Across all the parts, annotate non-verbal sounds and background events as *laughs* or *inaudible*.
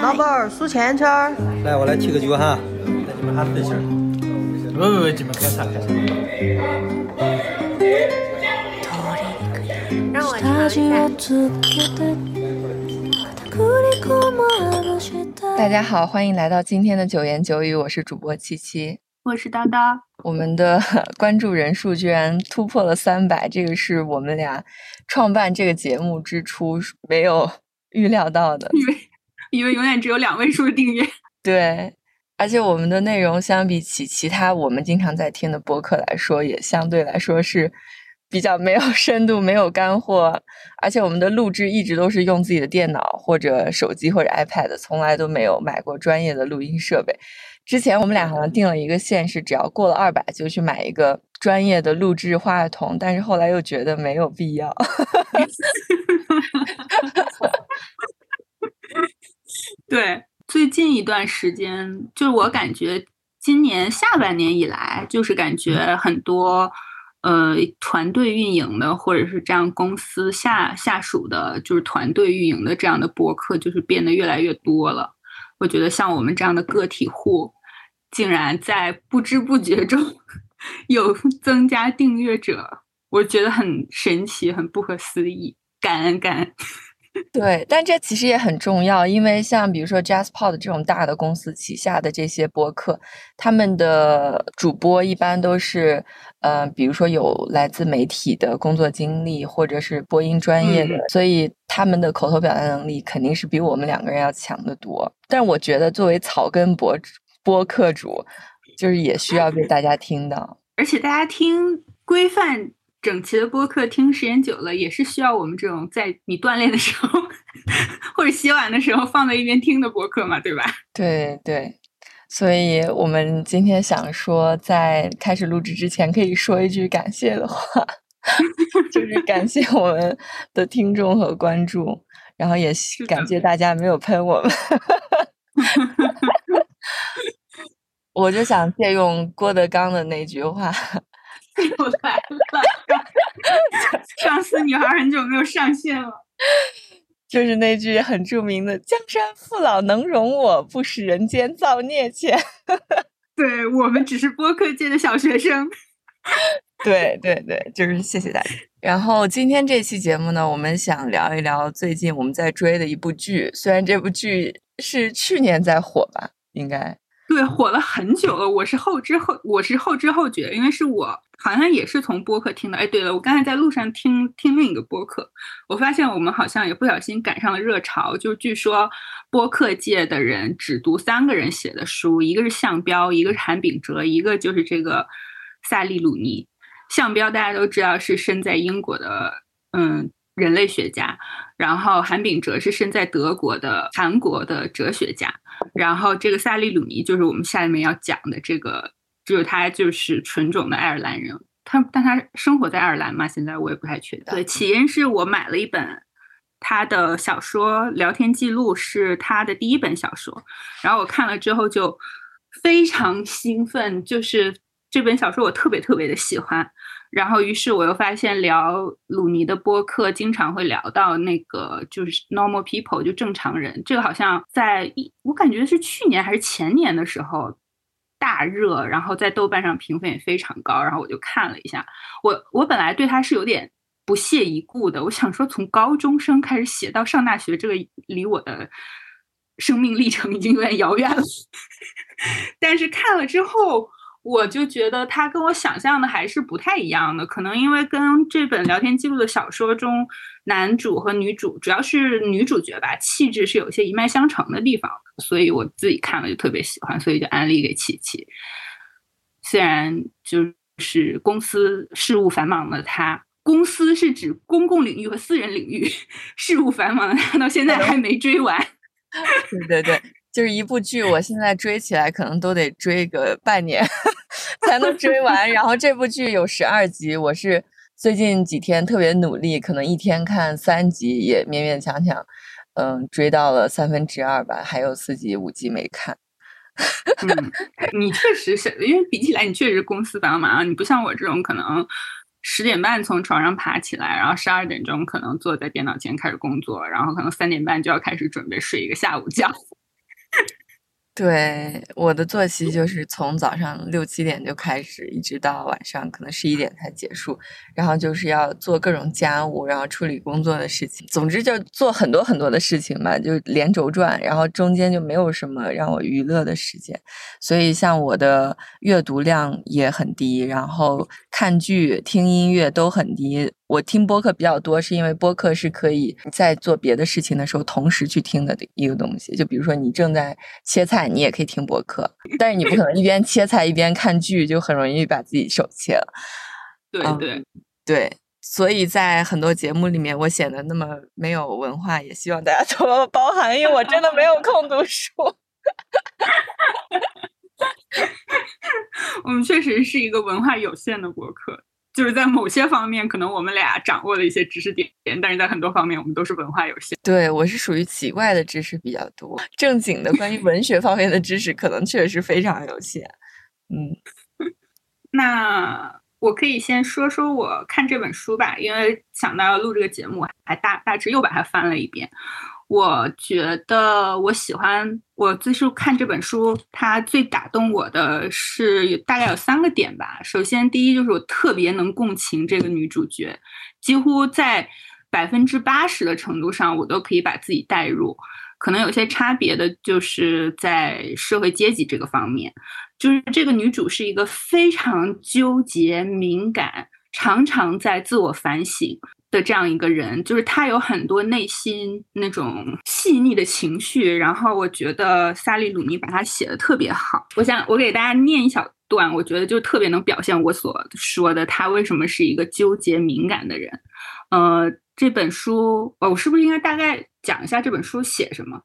老板儿数钱圈儿。来，我来提个酒哈，带你们喊对气儿。不不不，你们开茶开茶。让我尝一下。大家好，欢迎来到今天的九言九语，我是主播七七，我是叨叨。我们的关注人数居然突破了三百，这个是我们俩创办这个节目之初没有预料到的，因为永远只有两位数订阅。*laughs* 对，而且我们的内容相比起其他我们经常在听的播客来说，也相对来说是比较没有 *laughs* 深度、没有干货，而且我们的录制一直都是用自己的电脑或者手机或者 iPad，从来都没有买过专业的录音设备。之前我们俩好像定了一个线，是只要过了二百就去买一个专业的录制话筒，但是后来又觉得没有必要。*laughs* 对，最近一段时间，就是我感觉今年下半年以来，就是感觉很多呃团队运营的，或者是这样公司下下属的，就是团队运营的这样的博客，就是变得越来越多了。我觉得像我们这样的个体户，竟然在不知不觉中 *laughs* 有增加订阅者，我觉得很神奇，很不可思议，感恩感恩。对，但这其实也很重要，因为像比如说 JazzPod 这种大的公司旗下的这些播客，他们的主播一般都是，呃，比如说有来自媒体的工作经历，或者是播音专业的，所以他们的口头表达能力肯定是比我们两个人要强得多。但我觉得作为草根博播客主，就是也需要被大家听到，而且大家听规范。整齐的播客听时间久了，也是需要我们这种在你锻炼的时候或者洗碗的时候放在一边听的播客嘛，对吧？*laughs* 对对，所以我们今天想说，在开始录制之前，可以说一句感谢的话，*laughs* 就是感谢我们的听众和关注，然后也感谢大家没有喷我们。*laughs* 我就想借用郭德纲的那句话。*laughs* 又来了，上司女孩很久没有上线了，就是那句很著名的“江山父老能容我，不使人间造孽钱”。*laughs* 对我们只是播客界的小学生。*laughs* 对对对，就是谢谢大家。然后今天这期节目呢，我们想聊一聊最近我们在追的一部剧，虽然这部剧是去年在火吧，应该。对，火了很久了。我是后知后，我是后知后觉，因为是我好像也是从播客听的。哎，对了，我刚才在路上听听另一个播客，我发现我们好像也不小心赶上了热潮。就据说播客界的人只读三个人写的书，一个是向彪，一个是韩炳哲，一个就是这个萨利鲁尼。向彪大家都知道是身在英国的，嗯。人类学家，然后韩炳哲是身在德国的韩国的哲学家，然后这个萨利鲁尼就是我们下面要讲的这个，就是他就是纯种的爱尔兰人，他但他生活在爱尔兰嘛，现在我也不太确定。对，起因是我买了一本他的小说聊天记录，是他的第一本小说，然后我看了之后就非常兴奋，就是这本小说我特别特别的喜欢。然后，于是我又发现聊鲁尼的播客经常会聊到那个就是 normal people，就正常人。这个好像在一，我感觉是去年还是前年的时候大热，然后在豆瓣上评分也非常高。然后我就看了一下，我我本来对他是有点不屑一顾的。我想说，从高中生开始写到上大学，这个离我的生命历程已经有点遥远了。*laughs* 但是看了之后。我就觉得他跟我想象的还是不太一样的，可能因为跟这本聊天记录的小说中男主和女主，主要是女主角吧，气质是有些一脉相承的地方，所以我自己看了就特别喜欢，所以就安利给琪琪。虽然就是公司事务繁忙的他，公司是指公共领域和私人领域事务繁忙的他，到现在还没追完。对对对。就是一部剧，我现在追起来可能都得追个半年才能追完。然后这部剧有十二集，我是最近几天特别努力，可能一天看三集，也勉勉强强，嗯，追到了三分之二吧，还有四集、五集没看。嗯，你确实是因为比起来，你确实公司繁忙，你不像我这种可能十点半从床上爬起来，然后十二点钟可能坐在电脑前开始工作，然后可能三点半就要开始准备睡一个下午觉。对，我的作息就是从早上六七点就开始，一直到晚上可能十一点才结束。然后就是要做各种家务，然后处理工作的事情，总之就做很多很多的事情吧，就连轴转。然后中间就没有什么让我娱乐的时间，所以像我的阅读量也很低，然后看剧、听音乐都很低。我听播客比较多，是因为播客是可以在做别的事情的时候同时去听的一个东西。就比如说你正在切菜，你也可以听播客，但是你不可能一边切菜一边看剧，就很容易把自己手切了。对对对，所以在很多节目里面，我显得那么没有文化，也希望大家多包涵，因为我真的没有空读书。*laughs* 我们确实是一个文化有限的博客。就是在某些方面，可能我们俩掌握了一些知识点，但是在很多方面，我们都是文化有限。对我是属于奇怪的知识比较多，正经的关于文学方面的知识可能确实非常有限。嗯，*laughs* 那我可以先说说我看这本书吧，因为想到要录这个节目，还大大致又把它翻了一遍。我觉得我喜欢我最是看这本书，它最打动我的是大概有三个点吧。首先，第一就是我特别能共情这个女主角，几乎在百分之八十的程度上，我都可以把自己带入。可能有些差别的就是在社会阶级这个方面，就是这个女主是一个非常纠结、敏感，常常在自我反省。的这样一个人，就是他有很多内心那种细腻的情绪，然后我觉得萨利鲁尼把他写的特别好。我想我给大家念一小段，我觉得就特别能表现我所说的他为什么是一个纠结敏感的人。呃，这本书，我是不是应该大概讲一下这本书写什么？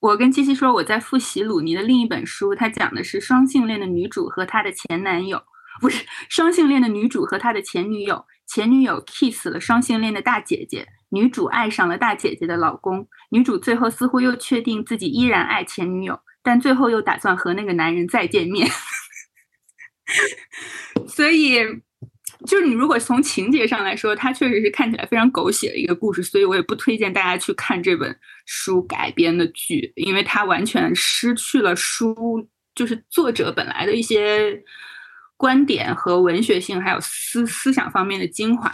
我跟七七说，我在复习鲁尼的另一本书，他讲的是双性恋的女主和她的前男友，不是双性恋的女主和她的前女友。前女友 kiss 了双性恋的大姐姐，女主爱上了大姐姐的老公，女主最后似乎又确定自己依然爱前女友，但最后又打算和那个男人再见面。*laughs* 所以，就是你如果从情节上来说，它确实是看起来非常狗血的一个故事，所以我也不推荐大家去看这本书改编的剧，因为它完全失去了书就是作者本来的一些。观点和文学性，还有思思想方面的精华，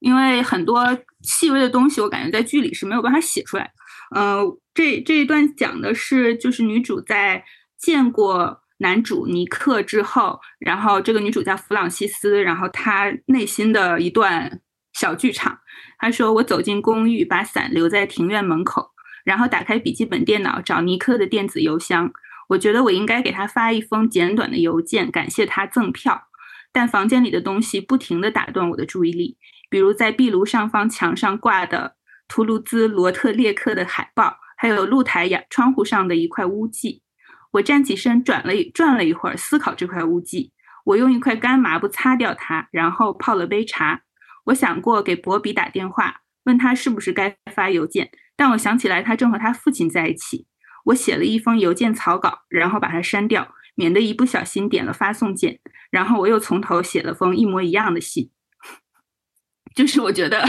因为很多细微的东西，我感觉在剧里是没有办法写出来。嗯，这这一段讲的是，就是女主在见过男主尼克之后，然后这个女主叫弗朗西斯，然后她内心的一段小剧场。她说：“我走进公寓，把伞留在庭院门口，然后打开笔记本电脑找尼克的电子邮箱。”我觉得我应该给他发一封简短的邮件，感谢他赠票。但房间里的东西不停地打断我的注意力，比如在壁炉上方墙上挂的图卢兹罗特列克的海报，还有露台呀窗户上的一块污迹。我站起身，转了转了一会儿，思考这块污迹。我用一块干抹布擦掉它，然后泡了杯茶。我想过给博比打电话，问他是不是该发邮件，但我想起来他正和他父亲在一起。我写了一封邮件草稿，然后把它删掉，免得一不小心点了发送键。然后我又从头写了封一模一样的信。*laughs* 就是我觉得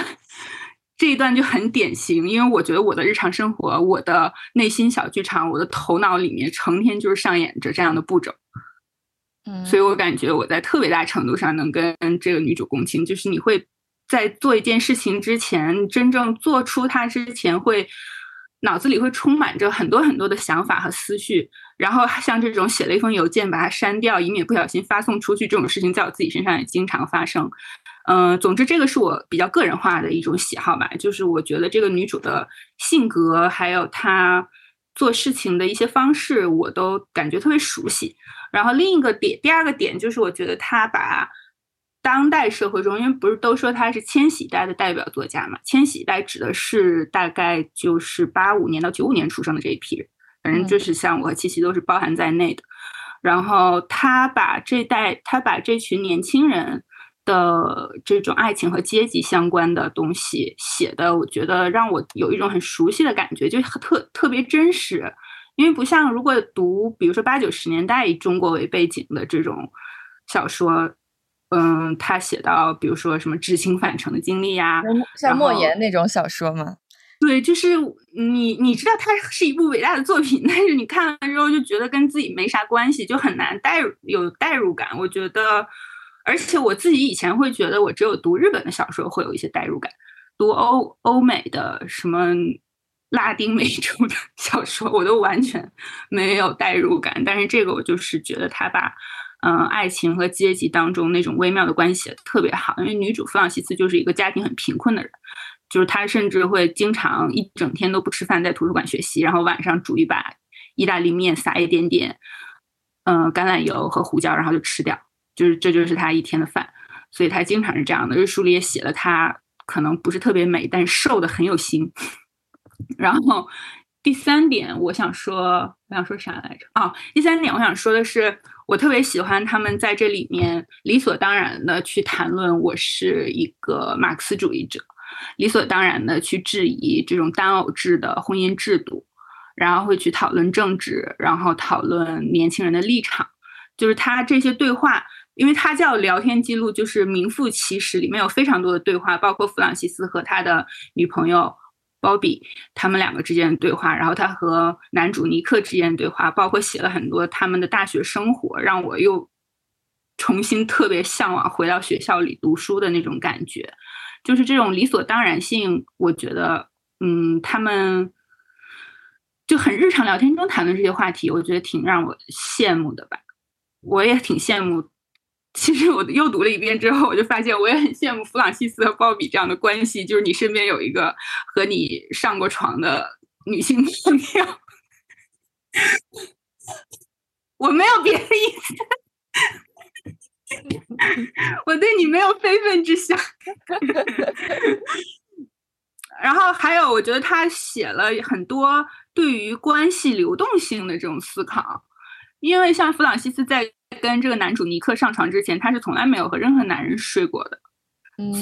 这一段就很典型，因为我觉得我的日常生活、我的内心小剧场、我的头脑里面成天就是上演着这样的步骤。嗯，所以我感觉我在特别大程度上能跟这个女主共情。就是你会在做一件事情之前，真正做出它之前会。脑子里会充满着很多很多的想法和思绪，然后像这种写了一封邮件把它删掉，以免不小心发送出去这种事情，在我自己身上也经常发生。嗯，总之这个是我比较个人化的一种喜好吧，就是我觉得这个女主的性格还有她做事情的一些方式，我都感觉特别熟悉。然后另一个点，第二个点就是我觉得她把。当代社会中，因为不是都说他是千禧代的代表作家嘛？千禧代指的是大概就是八五年到九五年出生的这一批人，反正就是像我和七七都是包含在内的。然后他把这代，他把这群年轻人的这种爱情和阶级相关的东西写的，我觉得让我有一种很熟悉的感觉，就特特别真实。因为不像如果读，比如说八九十年代以中国为背景的这种小说。嗯，他写到比如说什么知青返城的经历呀，像莫言那种小说吗？对，就是你你知道它是一部伟大的作品，但是你看完之后就觉得跟自己没啥关系，就很难代入有代入感。我觉得，而且我自己以前会觉得，我只有读日本的小说会有一些代入感，读欧欧美的什么拉丁美洲的 *laughs* 小说，我都完全没有代入感。但是这个我就是觉得他把嗯爱情和阶级当中那种微妙的关系特别好，因为女主弗朗西斯就是一个家庭很贫困的人。就是她甚至会经常一整天都不吃饭，在图书馆学习，然后晚上煮一把意大利面，撒一点点嗯橄榄油和胡椒，然后就吃掉。就是这就是她一天的饭，所以她经常是这样的。这书里也写了，她可能不是特别美，但瘦的很有型。*laughs* 然后第三点，我想说，我想说啥来着？哦，第三点我想说的是，我特别喜欢他们在这里面理所当然的去谈论我是一个马克思主义者。理所当然的去质疑这种单偶制的婚姻制度，然后会去讨论政治，然后讨论年轻人的立场。就是他这些对话，因为他叫聊天记录，就是名副其实，里面有非常多的对话，包括弗朗西斯和他的女朋友鲍比他们两个之间的对话，然后他和男主尼克之间的对话，包括写了很多他们的大学生活，让我又重新特别向往回到学校里读书的那种感觉。就是这种理所当然性，我觉得，嗯，他们就很日常聊天中谈论这些话题，我觉得挺让我羡慕的吧。我也挺羡慕。其实我又读了一遍之后，我就发现我也很羡慕弗朗西斯和鲍比这样的关系，就是你身边有一个和你上过床的女性朋友。我没有别的意思。我对你没有非分之想，然后还有，我觉得他写了很多对于关系流动性的这种思考，因为像弗朗西斯在跟这个男主尼克上床之前，他是从来没有和任何男人睡过的，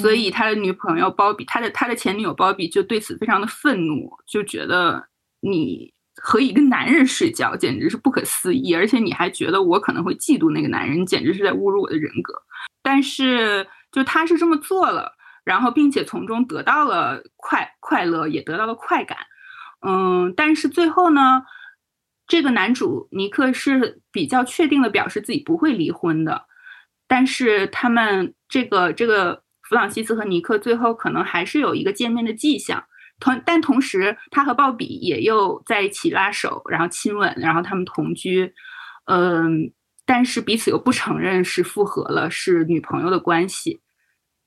所以他的女朋友鲍比，他的他的前女友鲍比就对此非常的愤怒，就觉得你。和一个男人睡觉简直是不可思议，而且你还觉得我可能会嫉妒那个男人，简直是在侮辱我的人格。但是，就他是这么做了，然后并且从中得到了快快乐，也得到了快感。嗯，但是最后呢，这个男主尼克是比较确定的表示自己不会离婚的。但是他们这个这个弗朗西斯和尼克最后可能还是有一个见面的迹象。同但同时，他和鲍比也又在一起拉手，然后亲吻，然后他们同居，嗯，但是彼此又不承认是复合了，是女朋友的关系。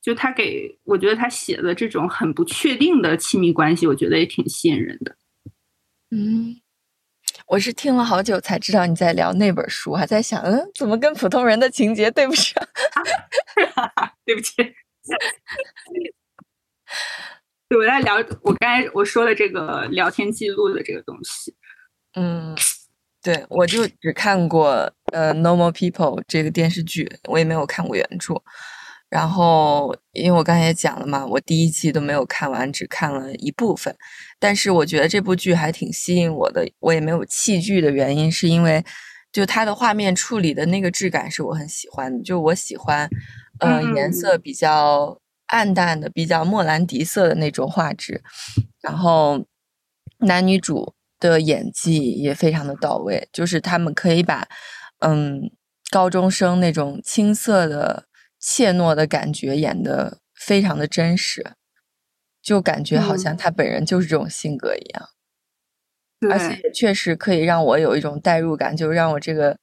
就他给我觉得他写的这种很不确定的亲密关系，我觉得也挺吸引人的。嗯，我是听了好久才知道你在聊那本书，还在想，嗯，怎么跟普通人的情节对不上？*laughs* 对不起。我在聊我刚才我说的这个聊天记录的这个东西，嗯，对我就只看过呃《Normal People》这个电视剧，我也没有看过原著。然后因为我刚才也讲了嘛，我第一季都没有看完，只看了一部分。但是我觉得这部剧还挺吸引我的，我也没有弃剧的原因，是因为就它的画面处理的那个质感是我很喜欢的，就我喜欢，呃，颜色比较。暗淡的、比较莫兰迪色的那种画质，然后男女主的演技也非常的到位，就是他们可以把嗯高中生那种青涩的怯懦的感觉演的非常的真实，就感觉好像他本人就是这种性格一样，而且也确实可以让我有一种代入感，就让我这个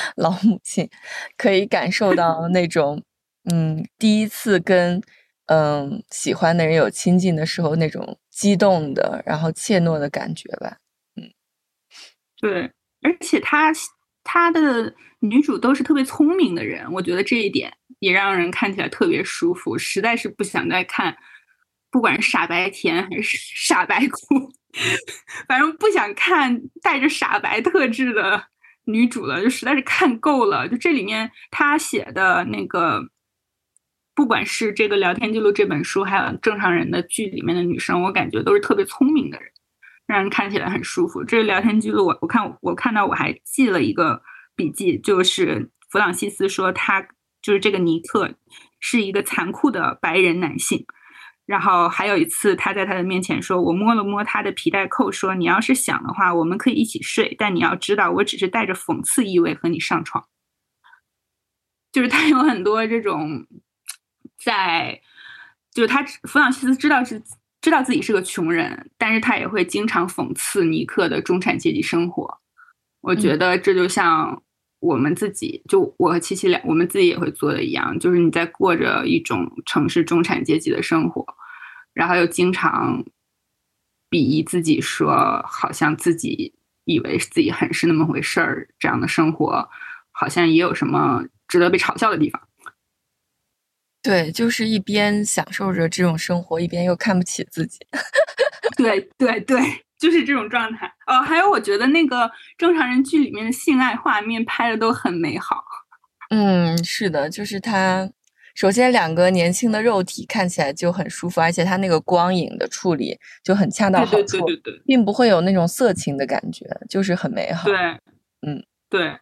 *laughs* 老母亲可以感受到 *laughs* 那种。嗯，第一次跟嗯喜欢的人有亲近的时候，那种激动的，然后怯懦的感觉吧。嗯，对，而且他他的女主都是特别聪明的人，我觉得这一点也让人看起来特别舒服。实在是不想再看，不管是傻白甜还是 *laughs* 傻白苦，*laughs* 反正不想看带着傻白特质的女主了，就实在是看够了。就这里面他写的那个。不管是这个聊天记录这本书，还有正常人的剧里面的女生，我感觉都是特别聪明的人，让人看起来很舒服。这个聊天记录，我我看我看到我还记了一个笔记，就是弗朗西斯说他就是这个尼克是一个残酷的白人男性。然后还有一次，他在他的面前说：“我摸了摸他的皮带扣，说你要是想的话，我们可以一起睡。但你要知道，我只是带着讽刺意味和你上床。”就是他有很多这种，在就是他弗朗西斯知道是知道自己是个穷人，但是他也会经常讽刺尼克的中产阶级生活。我觉得这就像我们自己，就我和七七两，我们自己也会做的一样，就是你在过着一种城市中产阶级的生活。然后又经常鄙夷自己，说好像自己以为自己很是那么回事儿，这样的生活好像也有什么值得被嘲笑的地方。对，就是一边享受着这种生活，一边又看不起自己。对 *laughs* 对对，就是这种状态。哦，还有我觉得那个正常人剧里面的性爱画面拍的都很美好。嗯，是的，就是他。首先，两个年轻的肉体看起来就很舒服，而且它那个光影的处理就很恰到好处，并不会有那种色情的感觉，就是很美好。对，嗯，对，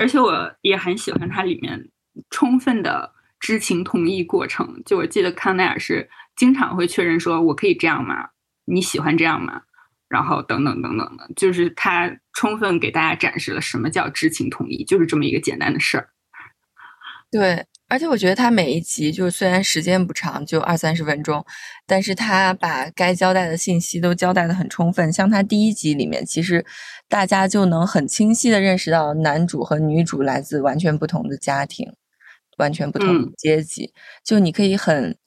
而且我也很喜欢它里面充分的知情同意过程。就我记得康奈尔是经常会确认说：“我可以这样吗？你喜欢这样吗？”然后等等等等的，就是他充分给大家展示了什么叫知情同意，就是这么一个简单的事儿。对。而且我觉得他每一集就虽然时间不长，就二三十分钟，但是他把该交代的信息都交代的很充分。像他第一集里面，其实大家就能很清晰的认识到男主和女主来自完全不同的家庭，完全不同的阶级。就你可以很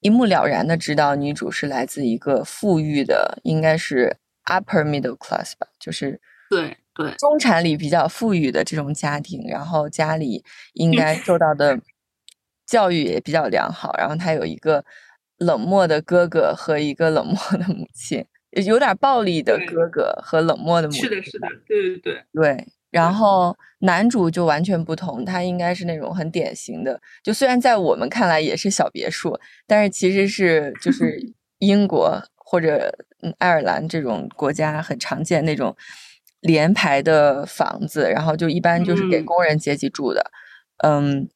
一目了然的知道，女主是来自一个富裕的，应该是 upper middle class 吧，就是对对中产里比较富裕的这种家庭，然后家里应该受到的。教育也比较良好，然后他有一个冷漠的哥哥和一个冷 *laughs* 漠的母亲，有点暴力的哥哥和冷漠的母亲。是的，是的，对对对对。然后男主就完全不同，他应该是那种很典型的，就虽然在我们看来也是小别墅，但是其实是就是英国或者爱尔兰这种国家很常见那种连排的房子，然后就一般就是给工人阶级住的，嗯。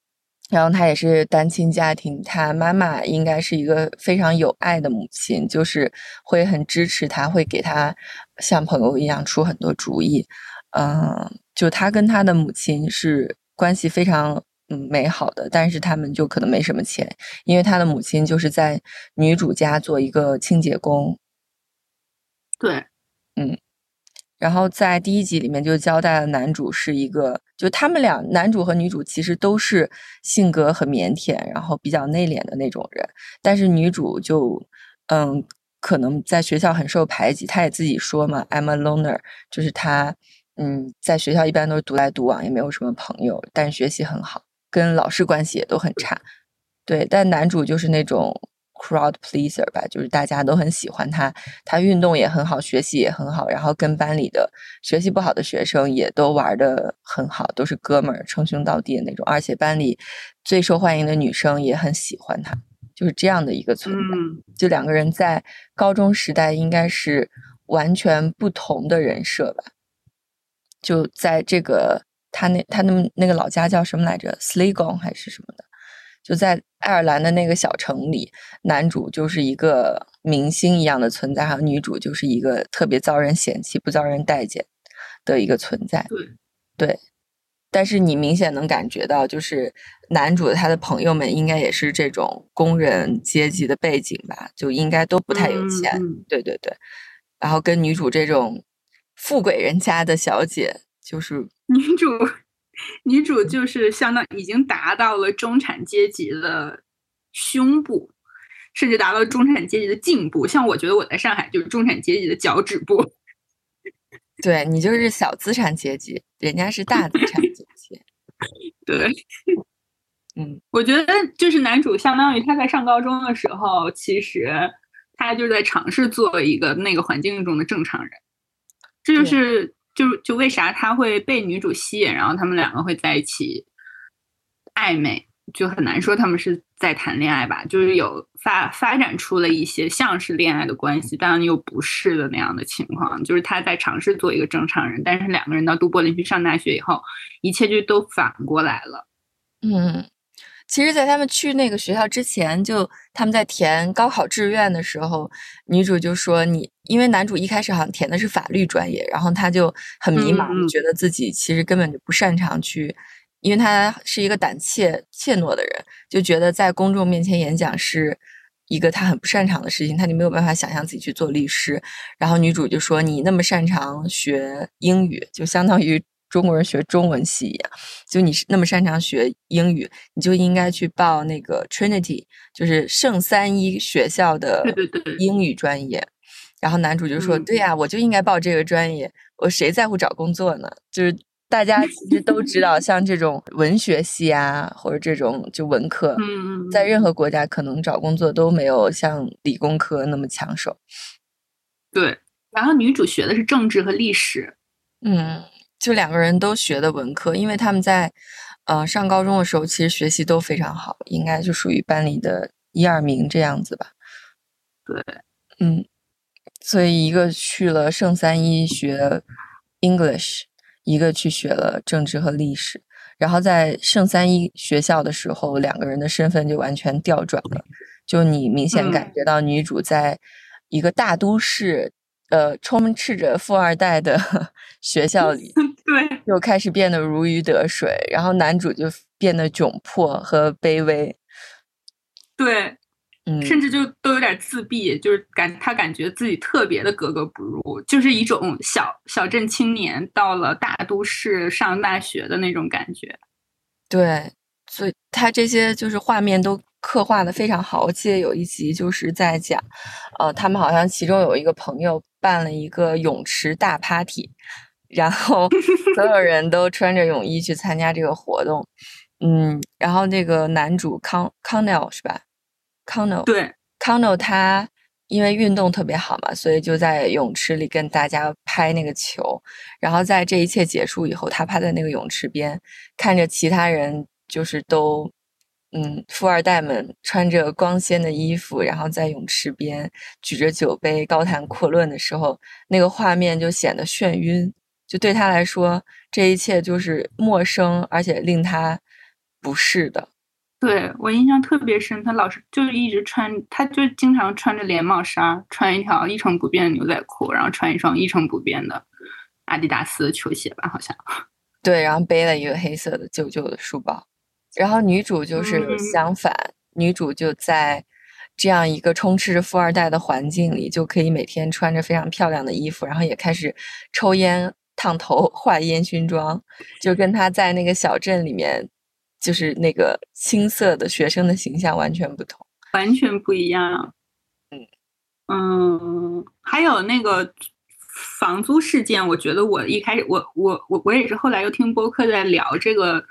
然后他也是单亲家庭，他妈妈应该是一个非常有爱的母亲，就是会很支持他，会给他像朋友一样出很多主意。嗯，就他跟他的母亲是关系非常嗯美好的，但是他们就可能没什么钱，因为他的母亲就是在女主家做一个清洁工。对，嗯。然后在第一集里面就交代了男主是一个，就他们俩男主和女主其实都是性格很腼腆，然后比较内敛的那种人。但是女主就，嗯，可能在学校很受排挤。她也自己说嘛，I'm a loner，就是她，嗯，在学校一般都是独来独往，也没有什么朋友，但学习很好，跟老师关系也都很差。对，但男主就是那种。Crowd pleaser 吧，就是大家都很喜欢他，他运动也很好，学习也很好，然后跟班里的学习不好的学生也都玩的很好，都是哥们儿，称兄道弟的那种。而且班里最受欢迎的女生也很喜欢他，就是这样的一个存在。就两个人在高中时代应该是完全不同的人设吧。就在这个他那他那那个老家叫什么来着？Sligo 还是什么的？就在爱尔兰的那个小城里，男主就是一个明星一样的存在，还有女主就是一个特别遭人嫌弃、不遭人待见的一个存在。对，对。但是你明显能感觉到，就是男主他的朋友们应该也是这种工人阶级的背景吧，就应该都不太有钱。对对对。然后跟女主这种富贵人家的小姐，就是女主。女主就是相当已经达到了中产阶级的胸部，甚至达到中产阶级的颈部。像我觉得我在上海就是中产阶级的脚趾部。对你就是小资产阶级，人家是大资产阶级。对，*laughs* 嗯，我觉得就是男主相当于他在上高中的时候，其实他就在尝试做一个那个环境中的正常人。这就是。就就为啥他会被女主吸引，然后他们两个会在一起暧昧，就很难说他们是在谈恋爱吧，就是有发发展出了一些像是恋爱的关系，但又不是的那样的情况。就是他在尝试做一个正常人，但是两个人到杜柏林去上大学以后，一切就都反过来了。嗯，其实，在他们去那个学校之前，就他们在填高考志愿的时候，女主就说：“你因为男主一开始好像填的是法律专业，然后他就很迷茫，觉得自己其实根本就不擅长去，因为他是一个胆怯怯懦的人，就觉得在公众面前演讲是一个他很不擅长的事情，他就没有办法想象自己去做律师。然后女主就说：‘你那么擅长学英语，就相当于’。”中国人学中文系一样，就你是那么擅长学英语，你就应该去报那个 Trinity，就是圣三一学校的英语专业。然后男主就说：“嗯对呀、我就应该报这个专业，我谁在乎找工作呢？就是大家其实都知道，像这种文学系啊，或者这种就文科，在任何国家可能找工作都没有像理工科那么抢手。对。然后女主学的是政治和历史，嗯，就两个人都学的文科，因为他们在呃上高中的时候，其实学习都非常好，应该就属于班里的一二名这样子吧。对，嗯，所以一个去了圣三一学 English，一个去学了政治和历史。然后在圣三一学校的时候，两个人的身份就完全调转了。就你明显感嗯觉到女主在一个大都市，呃，充斥着富二代的 *laughs* 学校里，*laughs* 对就开始变得如鱼得水，然后男主就变得窘迫和卑微。对，嗯，甚至就都有点自闭，就是感他感觉自己特别的格格不入，就是一种小小镇青年到了大都市上大学的那种感觉。对，所以他这些就是画面都刻画的非常好。我记得有一集就是在讲，呃，他们好像其中有一个朋友办了一个泳池大 party，然后所有人都穿着泳衣去参加这个活动。嗯，然后那个男主康康奈尔是吧？康奈尔对，康诺他因为运动特别好嘛，所以就在泳池里跟大家拍那个球。然后在这一切结束以后，他趴在那个泳池边，看着其他人就是都，嗯，富二代们穿着光鲜的衣服，然后在泳池边举着酒杯高谈阔论的时候，那个画面就显得眩晕。就对他来说，这一切就是陌生，而且令他不适的。对我印象特别深，他老是就是一直穿，他就经常穿着连帽衫，穿一条一成不变的牛仔裤，然后穿一双一成不变的阿迪达斯的球鞋吧，好像。*laughs* 对，然后背了一个黑色的旧旧的书包，然后女主就是嗯相反，女主就在这样一个充斥着富二代的环境里，就可以每天穿着非常漂亮的衣服，然后也开始抽烟、烫头、画烟熏妆，就跟他在那个小镇里面，就是那个青涩的学生的形象完全不同。完全不一样。嗯嗯，还有那个房租事件，我觉得我一开始我我我我也是后来又听播客在聊这个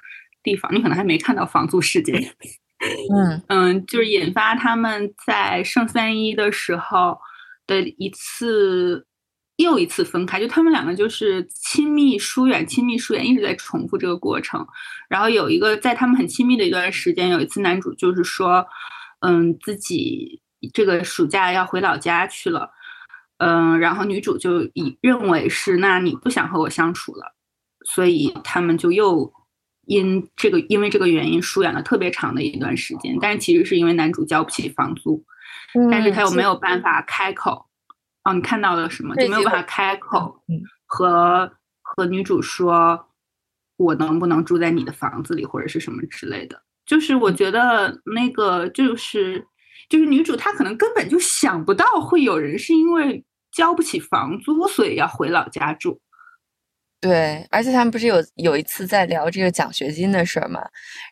地方，你可能还没看到房租事件。*laughs* 嗯嗯，就是引发他们在圣三一的时候的一次又一次分开，就他们两个就是亲密疏远，亲密疏远，一直在重复这个过程。然后有一个在他们很亲密的一段时间，有一次男主就是说，嗯，自己这个暑假要回老家去了，嗯，然后女主就以认为是那你不想和我相处了，所以他们就又因这个因为这个原因疏远了特别长的一段时间，但是其实是因为男主交不起房租，但是他又没有办法开口。哦，你看到了什么？就没有办法开口嗯和和女主说，我能不能住在你的房子里，或者是什么之类的。就是我觉得那个就是就是女主她可能根本就想不到会有人是因为交不起房租，所以要回老家住。对，而且他们不是有有一次在聊这个奖学金的事儿嘛，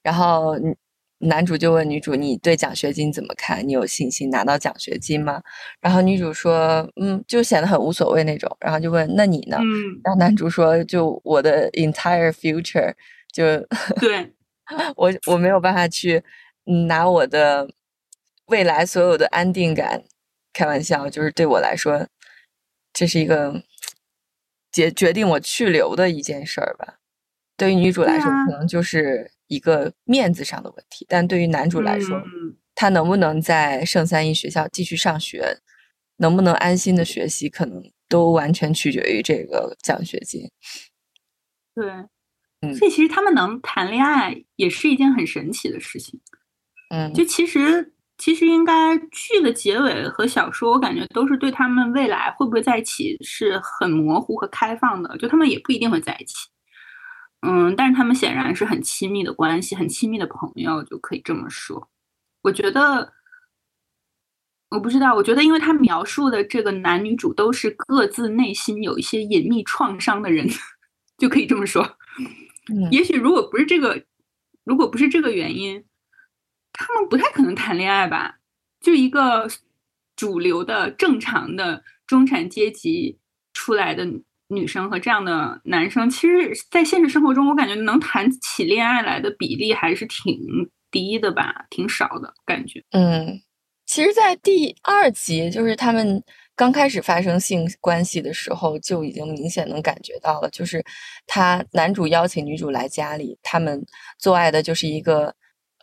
然后嗯男主就问女主：“你对奖学金怎么看？你有信心拿到奖学金吗？”然后女主说：“嗯，就显得很无所谓那种。”然后就问：“那你呢？”嗯，然后男主说：“就我的 entire future，就 *laughs* 对，*laughs* 我我没有办法去嗯拿我的未来所有的安定感开玩笑，就是对我来说，这是一个决决定我去留的一件事儿吧。对于女主来说，啊可能就是一个面子上的问题，但对于男主来说，嗯他能不能在圣三一学校继续上学，能不能安心的学习，可能都完全取决于这个奖学金。对，嗯所以其实他们能谈恋爱也是一件很神奇的事情。嗯，就其实其实应该剧的结尾和小说，我感觉都是对他们未来会不会在一起是很模糊和开放的，就他们也不一定会在一起。嗯，但是他们显然是很亲密的关系，很亲密的朋友，就可以这么说。我觉得，我不知道，我觉得，因为他描述的这个男女主都是各自内心有一些隐秘创伤的人，就可以这么说。也许如果不是这个，如果不是这个原因，他们不太可能谈恋爱吧？就一个主流的、正常的中产阶级出来的。女生和这样的男生，其实，在现实生活中，我感觉能谈起恋爱来的比例还是挺低的吧，挺少的感觉。嗯，其实，在第二集，就是他们刚开始发生性关系的时候，就已经明显能感觉到了，就是他男主邀请女主来家里，他们做爱的就是一个。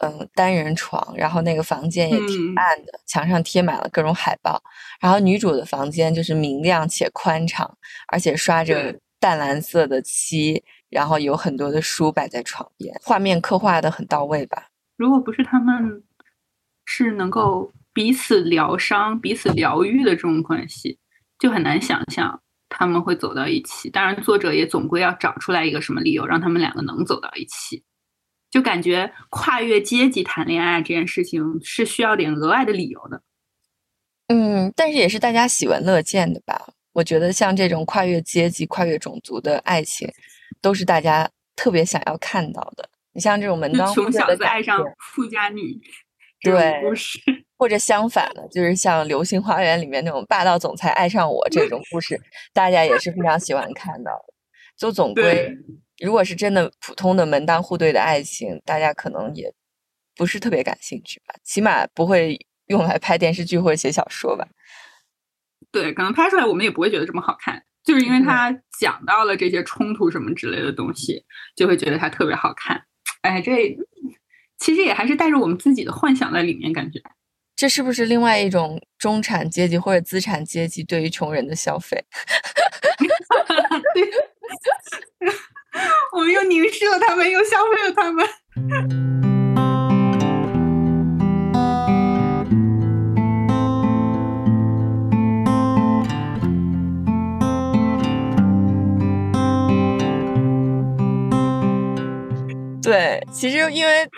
嗯，单人床，然后那个房间也挺暗的，墙上贴满了各种海报。然后女主的房间就是明亮且宽敞，而且刷着淡蓝色的漆，然后有很多的书摆在床边，画面刻画的很到位吧。如果不是他们是能够彼此疗伤、彼此疗愈的这种关系，就很难想象他们会走到一起。当然，作者也总归要找出来一个什么理由，让他们两个能走到一起。就感觉跨越阶级谈恋爱这件事情是需要点额外的理由的，嗯，但是也是大家喜闻乐见的吧？我觉得像这种跨越阶级、跨越种族的爱情，都是大家特别想要看到的。你像这种门当户对的爱上富家女，对，或者相反的，就是像《流星花园》里面那种霸道总裁爱上我这种故事，大家也是非常喜欢看到的。就总归。如果是真的普通的门当户对的爱情，大家可能也不是特别感兴趣吧，起码不会用来拍电视剧或者写小说吧。对，可能拍出来我们也不会觉得这么好看，就是因为他讲到了这些冲突什么之类的东西，就会觉得它特别好看。哎，这其实也还是带着我们自己的幻想在里面，感觉这是不是另外一种中产阶级或者资产阶级对于穷人的消费？*laughs* *laughs* 对。*laughs* 我们又凝视了他们，又消费了他们。*laughs* 对，其实因为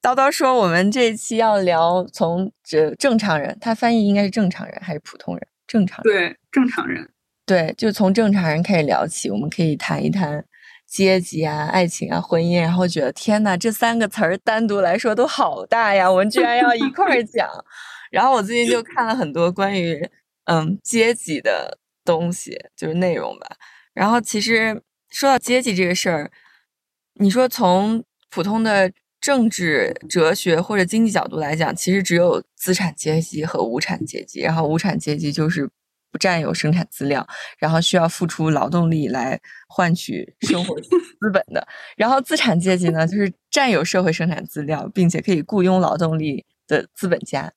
叨叨说，我们这一期要聊从这正常人，他翻译应该是正常人还是普通人？正常人，对，正常人。对，就从正常人开始聊起，我们可以谈一谈阶级啊、爱情啊、婚姻，然后觉得天呐，这三个词儿单独来说都好大呀，我们居然要一块儿讲。然后我最近就看了很多关于嗯阶级的东西，就是内容吧。然后其实说到阶级这个事儿，你说从普通的政治、哲学或者经济角度来讲，其实只有资产阶级和无产阶级，然后无产阶级就是。不占有生产资料，然后需要付出劳动力来换取 *laughs* 生活资本的。然后资产阶级呢，就是占有社会生产资料，并且可以雇佣劳动力的资本家。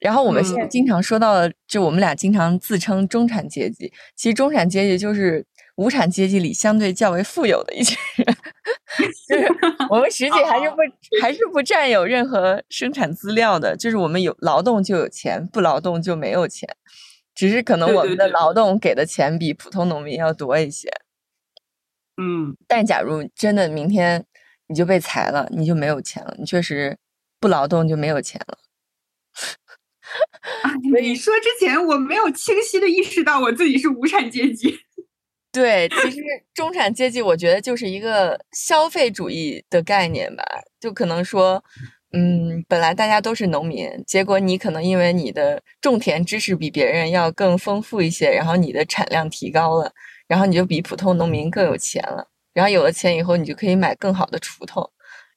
然后我们现在经常说到的，就我们俩经常自称中产阶级，其实中产阶级就是无产阶级里相对较为富有的一群人。*laughs* 就是我们实际还是不还是不占有任何生产资料的，就是我们有劳动就有钱，不劳动就没有钱。只是可能我们的劳动给的钱比普通农民要多一些，嗯，但假如真的明天你就被裁了，你就没有钱了，你确实不劳动就没有钱了。啊，你说之前我没有清晰的意识到我自己是无产阶级。*laughs* 对，其实中产阶级我觉得就是一个消费主义的概念吧，就可能说。嗯，本来大家都是农民，结果你可能因为你的种田知识比别人要更丰富一些，然后你的产量提高了，然后你就比普通农民更有钱了。然后有了钱以后，你就可以买更好的锄头，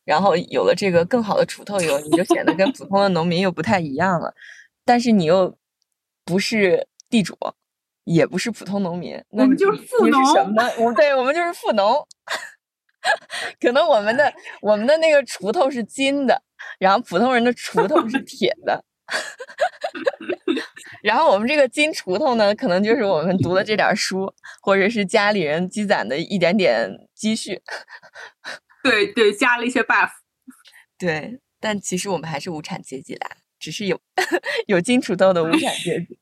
然后有了这个更好的锄头以后，你就显得跟普通的农民又不太一样了。但是你又不是地主，也不是普通农民，我们就是富农。什么？我对，我们就是富农。*laughs* 可能我们的我们的那个锄头是金的。然后普通人的锄头是铁的，*laughs* 然后我们这个金锄头呢，可能就是我们读的这点书，或者是家里人积攒的一点点积蓄。*laughs* 对对，加了一些 buff。对，但其实我们还是无产阶级啦，只是有有金锄头的无产阶级。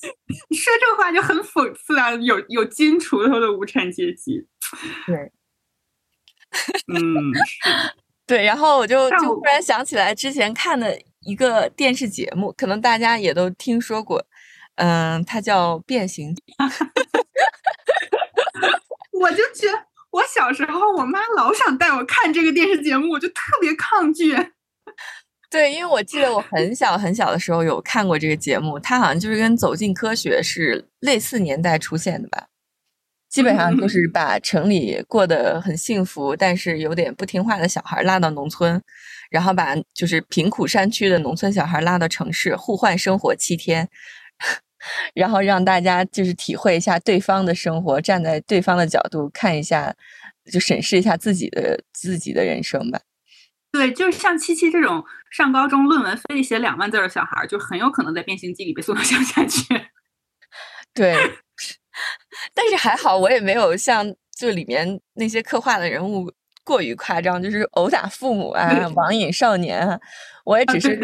*laughs* 你说这话就很讽刺啊！有有金锄头的无产阶级。对，嗯，*laughs* 对。然后我就就突然想起来之前看的一个电视节目，可能大家也都听说过，嗯，它叫《变形》。*laughs* 我就觉得我小时候，我妈老想带我看这个电视节目，我就特别抗拒。对，因为我记得我很小很小的时候有看过这个节目，它好像就是跟《走进科学》是类似年代出现的吧。基本上就是把城里过得很幸福，但是有点不听话的小孩拉到农村，然后把就是贫苦山区的农村小孩拉到城市，互换生活七天，*laughs* 然后让大家就是体会一下对方的生活，站在对方的角度看一下，就审视一下自己的自己的人生吧。对，就是像七七这种上高中论文非得写两万字儿的小孩儿，就很有可能在《变形记》里被送到乡下去。*laughs* 对，但是还好，我也没有像就里面那些刻画的人物过于夸张，就是殴打父母啊、*laughs* 网瘾少年啊，我也只是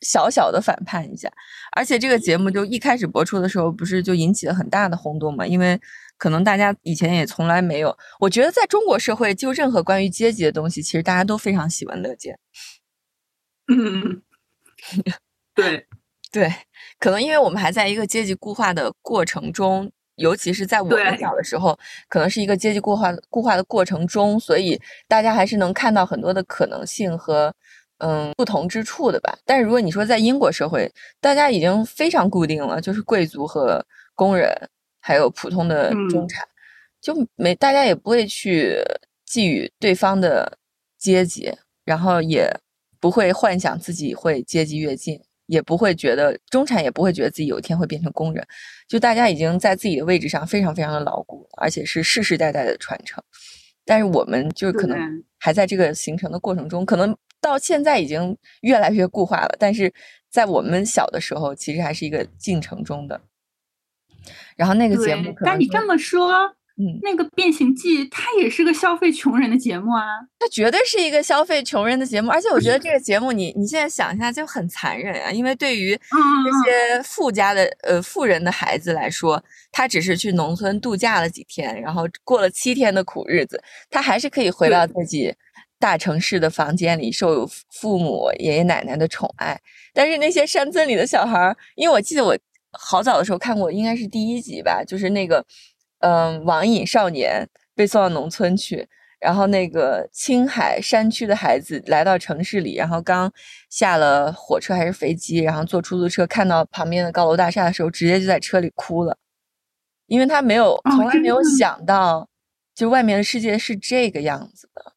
小小的反叛一下。而且这个节目就一开始播出的时候，不是就引起了很大的轰动嘛？因为可能大家以前也从来没有，我觉得在中国社会，就任何关于阶级的东西，其实大家都非常喜闻乐见。嗯，对，*laughs* 对，可能因为我们还在一个阶级固化的过程中，尤其是在我们小的时候，可能是一个阶级固化固化的过程中，所以大家还是能看到很多的可能性和嗯不同之处的吧。但是如果你说在英国社会，大家已经非常固定了，就是贵族和工人，还有普通的中嗯产，就没大家也不会去觊觎对方的阶级，然后也不会幻想自己会阶级跃进，也不会觉得中产也不会觉得自己有一天会变成工人，就大家已经在自己的位置上非常非常的牢固，而且是世世代代的传承。但是我们就可能还在这个形成的过程中，可能到现在已经越来越固化了，但是在我们小的时候，其实还是一个进程中的。然后那个节目但你这么说，嗯，那个《变形记》它也是个消费穷人的节目啊。它绝对是一个消费穷人的节目，而且我觉得这个节目你你现在想一下就很残忍啊，因为对于嗯嗯这些富家的呃富人的孩子来说，他只是去农村度假了几天，然后过了七天的苦日子，他还是可以回到自己大城市的房间里，受父母爷爷奶奶的宠爱。但是那些山村里的小孩儿，因为我记得我好早的时候看过，应该是第一集吧，就是那个嗯、网瘾少年被送到农村去。然后那个青海山区的孩子来到城市里，然后刚下了火车还是飞机，然后坐出租车看到旁边的高楼大厦的时候，直接就在车里哭了，因为他没有从来没有想到，就外面的世界是这个样子的。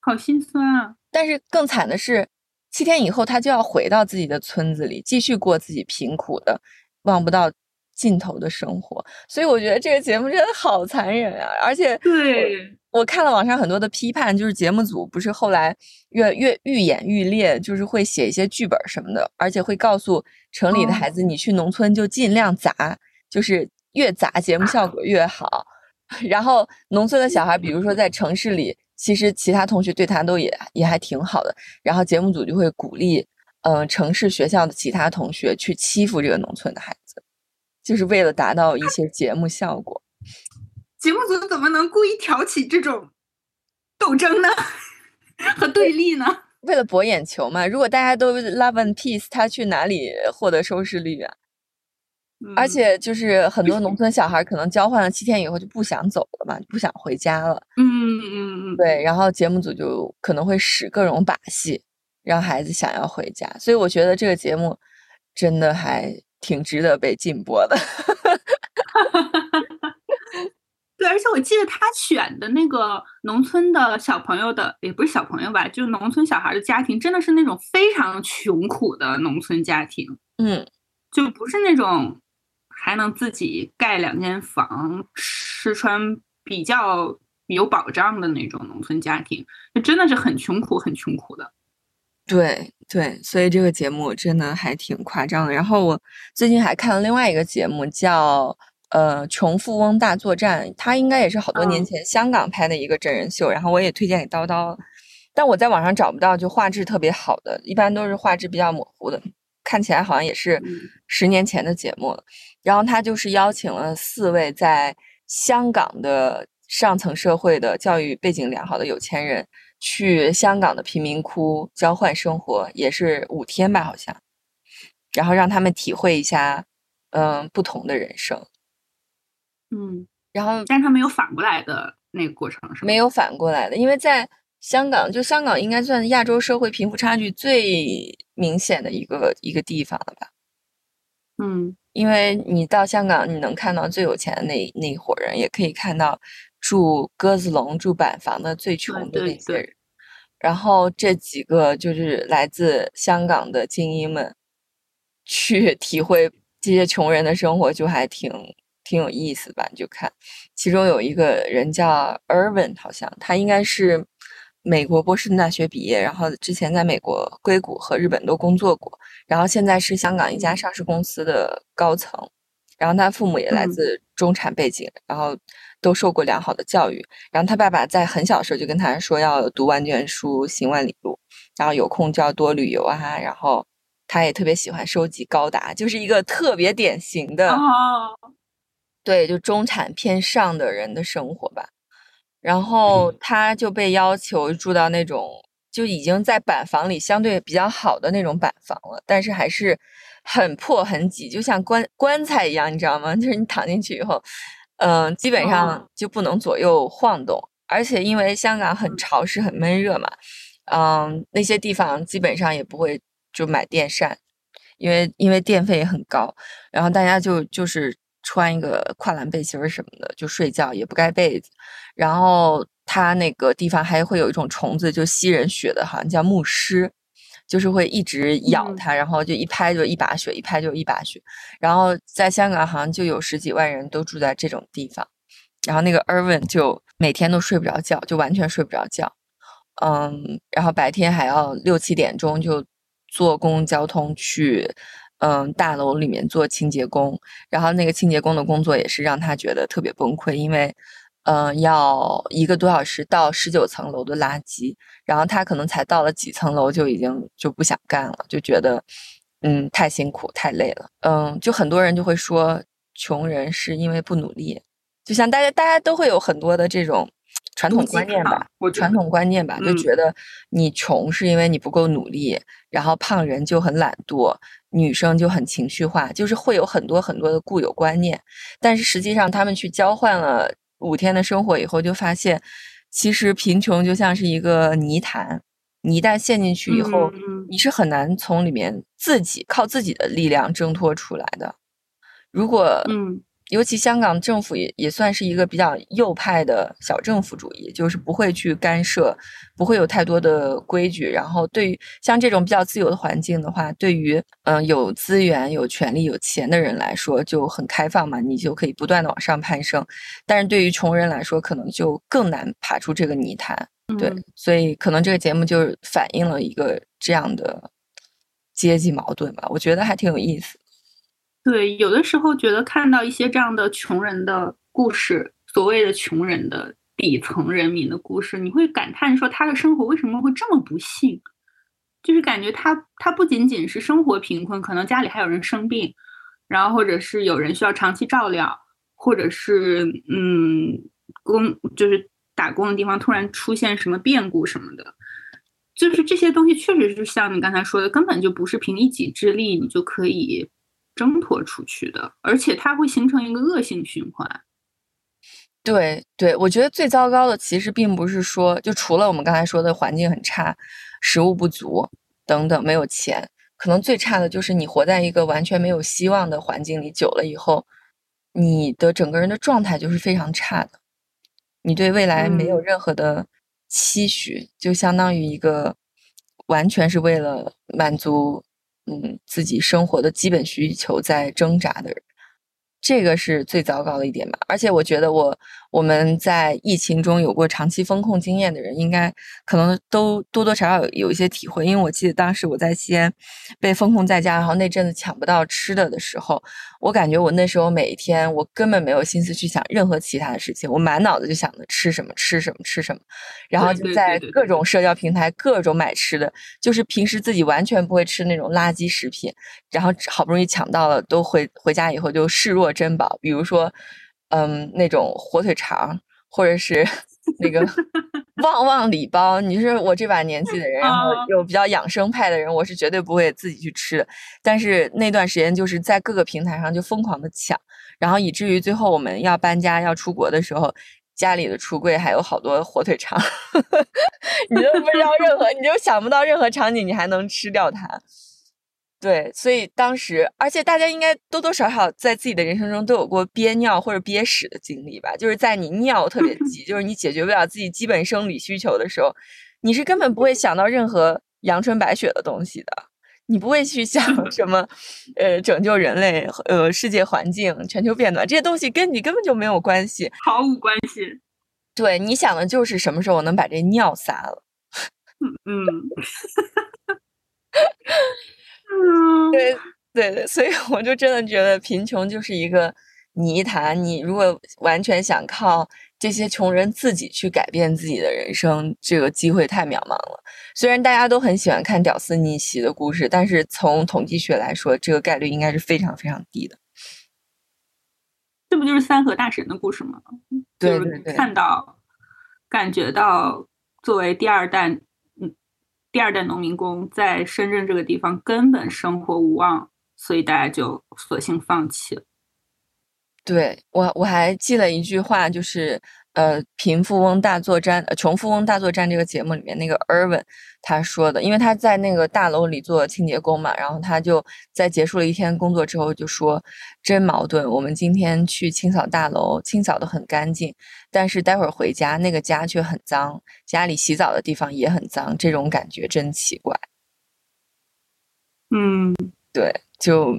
好心酸啊。但是更惨的是，七天以后他就要回到自己的村子里，继续过自己贫苦的、望不到尽头的生活。所以我觉得这个节目真的好残忍啊！而且对，我看了网上很多的批判，就是节目组不是后来越越愈演愈烈，就是会写一些剧本什么的，而且会告诉城里的孩子，你去农村就尽量砸，就是越砸节目效果越好。*laughs* 然后农村的小孩，比如说在城市里，其实其他同学对他都也也还挺好的，然后节目组就会鼓励，嗯、城市学校的其他同学去欺负这个农村的孩子，就是为了达到一些节目效果。节目组怎么能故意挑起这种斗争呢？*laughs* 和对立呢？为了博眼球嘛，如果大家都 love and peace，他去哪里获得收视率啊？而嗯且就是很多农村小孩可能交换了七天以后就不想走了嘛，不想回家了。嗯嗯嗯，对，然后节目组就可能会使各种把戏，让孩子想要回家。所以我觉得这个节目真的还挺值得被禁播的。*laughs* 对，而且我记得他选的那个农村的小朋友的，也不是小朋友吧，就农村小孩的家庭，真的是那种非常穷苦的农村家庭，嗯，就不是那种还能自己盖两间房、吃穿比较有保障的那种农村家庭，就真的是很穷苦、很穷苦的。对对，所以这个节目真的还挺夸张的。然后我最近还看了另外一个节目，叫呃，《穷富翁大作战》，它应该也是好多年前香港拍的一个真人秀，然后我也推荐给叨叨，但我在网上找不到就画质特别好的，一般都是画质比较模糊的，看起来好像也是十年前的节目了。然后他就是邀请了四位在香港的上层社会的教育背景良好的有钱人，去香港的贫民窟交换生活，也是五天吧，好像，然后让他们体会一下，嗯，不同的人生。嗯，然后但是他没有反过来的那个过程是没有反过来的，因为在香港，就香港应该算亚洲社会贫富差距最明显的一个一个地方了吧？嗯，因为你到香港，你能看到最有钱的那那一伙人，也可以看到住鸽子笼、住板房的最穷的那些人。然后这几个就是来自香港的精英们，去体会这些穷人的生活，就还挺。挺有意思吧？你就看，其中有一个人叫 Irvin，好像他应该是美国波士顿大学毕业，然后之前在美国硅谷和日本都工作过，然后现在是香港一家上市公司的高层，然后他父母也来自中产背景，然后都受过良好的教育，然后他爸爸在很小时候就跟他说要读万卷书，行万里路，然后有空就要多旅游啊，然后他也特别喜欢收集高达，就是一个特别典型的。对，就中产偏上的人的生活吧，然后他就被要求住到那种就已经在板房里相对比较好的那种板房了，但是还是很破很挤，就像棺棺材一样，你知道吗？*laughs* 就是你躺进去以后，嗯，基本上就不能左右晃动，而且因为香港很潮湿很闷热嘛，嗯，那些地方基本上也不会就买电扇，因为因为电费也很高，然后大家就就是。穿一个跨栏背心儿什么的就睡觉，也不盖被子。然后它那个地方还会有一种虫子，就吸人血的，好像叫牧师，就是会一直咬它，然后就一拍就一把血，一拍就一把血。然后在香港好像就有十几万人都住在这种地方。然后那个 Irvin 就每天都睡不着觉，就完全睡不着觉。嗯，然后白天还要六七点钟就坐公共交通去。嗯，大楼里面做清洁工，然后那个清洁工的工作也是让他觉得特别崩溃，因为，嗯，要一个多小时到十九层楼的垃圾，然后他可能才到了几层楼就已经就不想干了，就觉得，嗯，太辛苦太累了，嗯，就很多人就会说，穷人是因为不努力，就像大家大家都会有很多的这种。传统观念吧，传统观念吧，就觉得你穷是因为你不够努力，然后胖人就很懒惰，女生就很情绪化，就是会有很多很多的固有观念。但是实际上，他们去交换了五天的生活以后，就发现其实贫穷就像是一个泥潭，你一旦陷进去以后，你是很难从里面自己靠自己的力量挣脱出来的。如果嗯。尤其香港政府也也算是一个比较右派的小政府主义，就是不会去干涉，不会有太多的规矩。然后对于像这种比较自由的环境的话，对于嗯有资源、有权利、有钱的人来说就很开放嘛，你就可以不断的往上攀升。但是对于穷人来说，可能就更难爬出这个泥潭。对，所以可能这个节目就反映了一个这样的阶级矛盾吧。我觉得还挺有意思。对，有的时候觉得看到一些这样的穷人的故事，所谓的穷人的底层人民的故事，你会感叹说他的生活为什么会这么不幸？就是感觉他他不仅仅是生活贫困，可能家里还有人生病，然后或者是有人需要长期照料，或者是嗯工就是打工的地方突然出现什么变故什么的，就是这些东西确实是像你刚才说的，根本就不是凭一己之力你就可以。挣脱出去的，而且它会形成一个恶性循环。对对，我觉得最糟糕的其实并不是说，就除了我们刚才说的环境很差、食物不足等等，没有钱，可能最差的就是你活在一个完全没有希望的环境里，久了以后，你的整个人的状态就是非常差的，你对未来没有任何的期许，就相当于一个完全是为了满足。嗯，自己生活的基本需求在挣扎的人，这个是最糟糕的一点吧。而且我觉得，我我们在疫情中有过长期风控经验的人，应该可能都多多少少有有一些体会。因为我记得当时我在西安被封控在家，然后那阵子抢不到吃的的时候，我感觉我那时候每一天我根本没有心思去想任何其他的事情，我满脑子就想着吃什么吃什么吃什么，然后就在各种社交平台各种买吃的，就是平时自己完全不会吃那种垃圾食品，然后好不容易抢到了，都回回家以后就视若珍宝，比如说。嗯，那种火腿肠，或者是 *laughs* 那个 *laughs* 旺旺礼包，你是我这把年纪的人，然后又比较养生派的人，我是绝对不会自己去吃的。但是那段时间就是在各个平台上就疯狂的抢，然后以至于最后我们要搬家要出国的时候，家里的橱柜还有好多火腿肠，*laughs* 你都不知道任何，你就想不到任何场景你还能吃掉它。对，所以当时，而且大家应该多多少少在自己的人生中都有过憋尿或者憋屎的经历吧？就是在你尿特别急，就是你解决不了自己基本生理需求的时候，你是根本不会想到任何阳春白雪的东西的，你不会去想 *laughs* 什么，呃，拯救人类，呃，世界环境，全球变暖这些东西跟你根本就没有关系，毫无关系。对，你想的就是什么时候我能把这尿撒了。嗯。*laughs* 对对对，所以我就真的觉得贫穷就是一个泥潭。你如果完全想靠这些穷人自己去改变自己的人生，这个机会太渺茫了。虽然大家都很喜欢看屌丝逆袭的故事，但是从统计学来说，这个概率应该是非常非常低的。这不就是三和大神的故事吗？对对对，看到、感觉到，作为第二代。第二代农民工在深圳这个地方根本生活无望，所以大家就索性放弃了。对我，我还记了一句话，就是呃，《贫富翁大作战》呃，《穷富翁大作战》这个节目里面那个 Erwin 他说的，因为他在那个大楼里做清洁工嘛，然后他就在结束了一天工作之后就说：“真矛盾，我们今天去清扫大楼，清扫的很干净，但是待会儿回家，那个家却很脏，家里洗澡的地方也很脏，这种感觉真奇怪。”嗯，对，就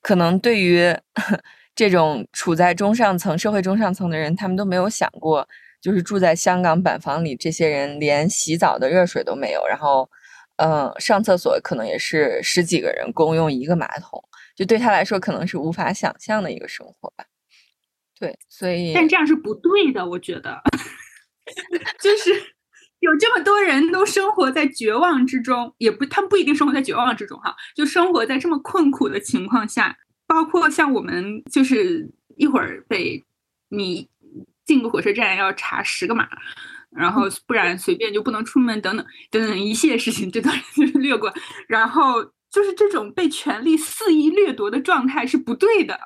可能对于。这种处在中上层、社会中上层的人，他们都没有想过，就是住在香港板房里，这些人连洗澡的热水都没有，然后，嗯，上厕所可能也是十几个人共用一个马桶，就对他来说可能是无法想象的一个生活吧。对，所以，但这样是不对的，我觉得，*laughs* 就是有这么多人都生活在绝望之中，也不，他们不一定生活在绝望之中，哈，就生活在这么困苦的情况下。包括像我们，就是一会儿被你进个火车站要查十个码，然后不然随便就不能出门，等等等等一系列事情，这段 *laughs* 略过。然后就是这种被权力肆意掠夺的状态是不对的，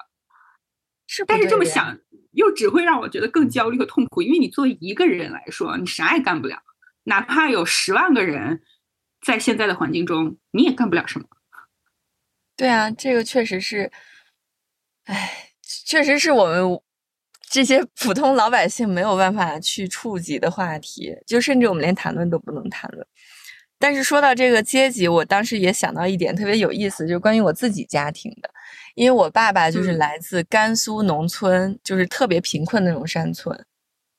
是。但是这么想又只会让我觉得更焦虑和痛苦，因为你作为一个人来说，你啥也干不了，哪怕有十万个人在现在的环境中，你也干不了什么。对啊，这个确实是。唉，确实是我们这些普通老百姓没有办法去触及的话题，就甚至我们连谈论都不能谈论。但是说到这个阶级，我当时也想到一点特别有意思，就是关于我自己家庭的，因为我爸爸就是来自甘肃农村，就是特别贫困那种山村。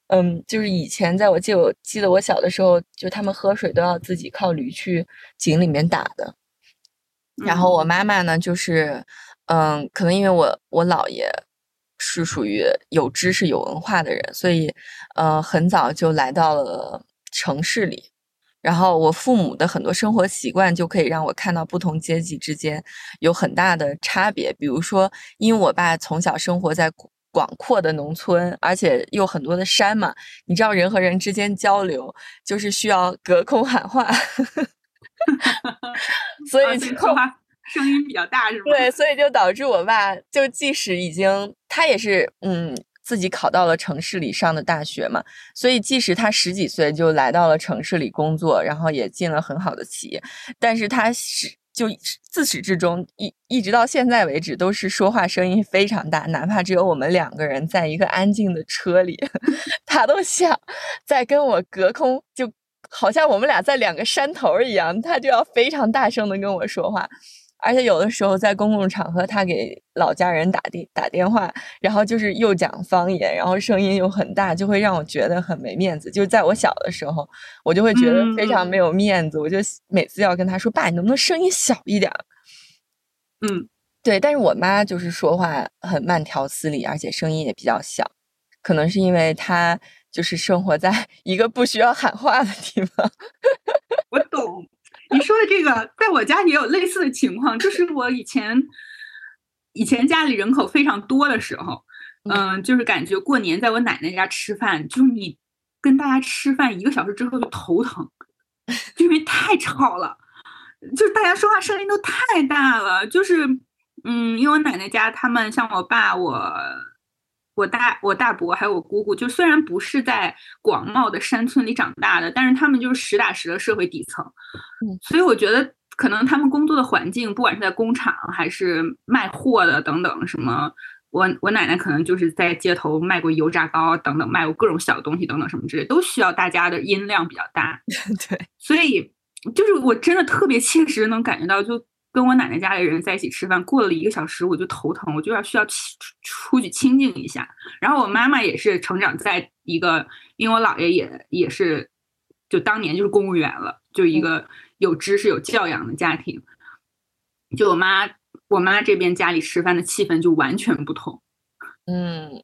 嗯，就是以前在我记我记得我小的时候，就他们喝水都要自己靠驴去井里面打的。然后我妈妈呢，就是。嗯，可能因为我我姥爷是属于有知识、有文化的人，所以呃，很早就来到了城市里。然后我父母的很多生活习惯就可以让我看到不同阶级之间有很大的差别。比如说，因为我爸从小生活在广阔的农村，而且又很多的山嘛，你知道人和人之间交流就是需要隔空喊话，*laughs* 所以就。声音比较大是吗？对，所以就导致我爸就即使已经他也是嗯自己考到了城市里上的大学嘛，所以即使他十几岁就来到了城市里工作，然后也进了很好的企业，但是他是就自始至终一一直到现在为止都是说话声音非常大，哪怕只有我们两个人在一个安静的车里，*laughs* 他都想在跟我隔空，就好像我们俩在两个山头一样，他就要非常大声的跟我说话。而且有的时候在公共场合，他给老家人打电打电话，然后就是又讲方言，然后声音又很大，就会让我觉得很没面子。就是在我小的时候，我就会觉得非常没有面子，我就每次要跟他说：“爸，你能不能声音小一点？”嗯，对。但是我妈就是说话很慢条斯理，而且声音也比较小，可能是因为她就是生活在 *laughs* 一个不需要喊话的地方。我懂。你说的这个，在我家也有类似的情况，就是我以前以前家里人口非常多的时候，嗯，就是感觉过年在我奶奶家吃饭，就是你跟大家吃饭一个小时之后就头疼，因为太吵了，就是大家说话声音都太大了，就是嗯，因为我奶奶家他们像我爸我。我大我大伯还有我姑姑，就虽然不是在广袤的山村里长大的，但是他们就是实打实的社会底层，所以我觉得可能他们工作的环境，不管是在工厂还是卖货的等等什么，我我奶奶可能就是在街头卖过油炸糕等等，卖过各种小东西等等什么之类，都需要大家的音量比较大，*laughs* 对，所以就是我真的特别 *laughs* 切实能感觉到就。跟我奶奶家里人在一起吃饭，过了一个小时我就头疼，我就要需要出出去清静一下。然后我妈妈也是成长在一个，因为我姥爷也也是，就当年就是公务员了，就一个有知识有教养的家庭。就我妈我妈这边家里吃饭的气氛就完全不同。嗯，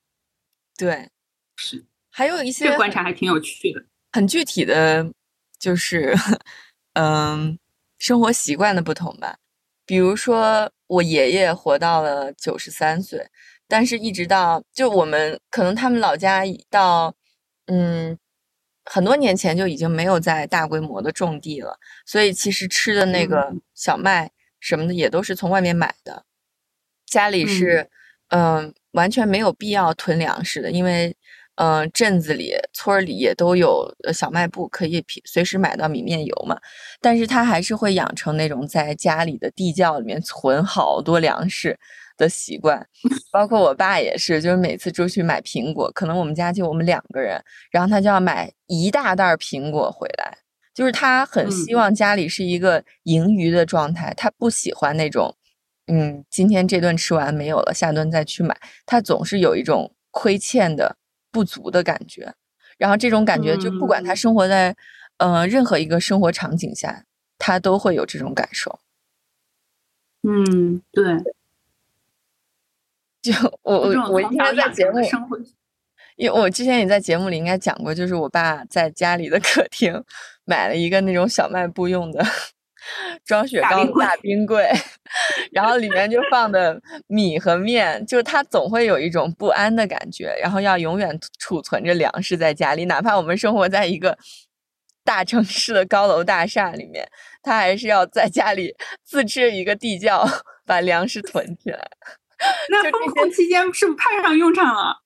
对，是，还有一些观察还挺有趣的，很具体的就是，*laughs* 嗯，生活习惯的不同吧。比如说，我爷爷活到了九十三岁，但是一直到就我们可能他们老家到，嗯，很多年前就已经没有在大规模的种地了，所以其实吃的那个小麦什么的也都是从外面买的，家里是嗯完全没有必要囤粮食的，因为。嗯，镇子里、村里也都有小卖部，可以随时买到米面油嘛。但是他还是会养成那种在家里的地窖里面存好多粮食的习惯。包括我爸也是，就是每次出去买苹果，可能我们家就我们两个人，然后他就要买一大袋苹果回来。就是他很希望家里是一个盈余的状态，他不喜欢那种，嗯，今天这顿吃完没有了，下顿再去买。他总是有一种亏欠的。不足的感觉，然后这种感觉就不管他生活在呃任何一个生活场景下，他都会有这种感受。嗯，对。就我我我应该在节目，因为我之前也在节目里应该讲过，就是我爸在家里的客厅买了一个那种小卖部用的。装雪糕的大冰柜，*laughs* 然后里面就放的米和面，就是他总会有一种不安的感觉，然后要永远储存着粮食在家里，哪怕我们生活在一个大城市的高楼大厦里面，他还是要在家里自制一个地窖，把粮食囤起来。那封控期间是不是派上用场了？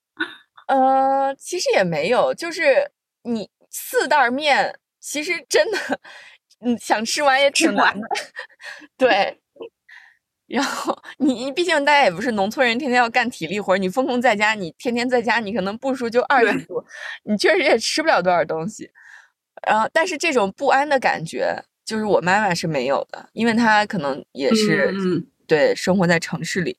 呃，其实也没有，就是你四袋面，其实真的。嗯，想吃完也挺难的，对。然后你你毕竟大家也不是农村人，天天要干体力活你封控在家，你天天在家，你可能步数就二十步，你确实也吃不了多少东西。然后，但是这种不安的感觉，就是我妈妈是没有的，因为她可能也是对生活在城市里，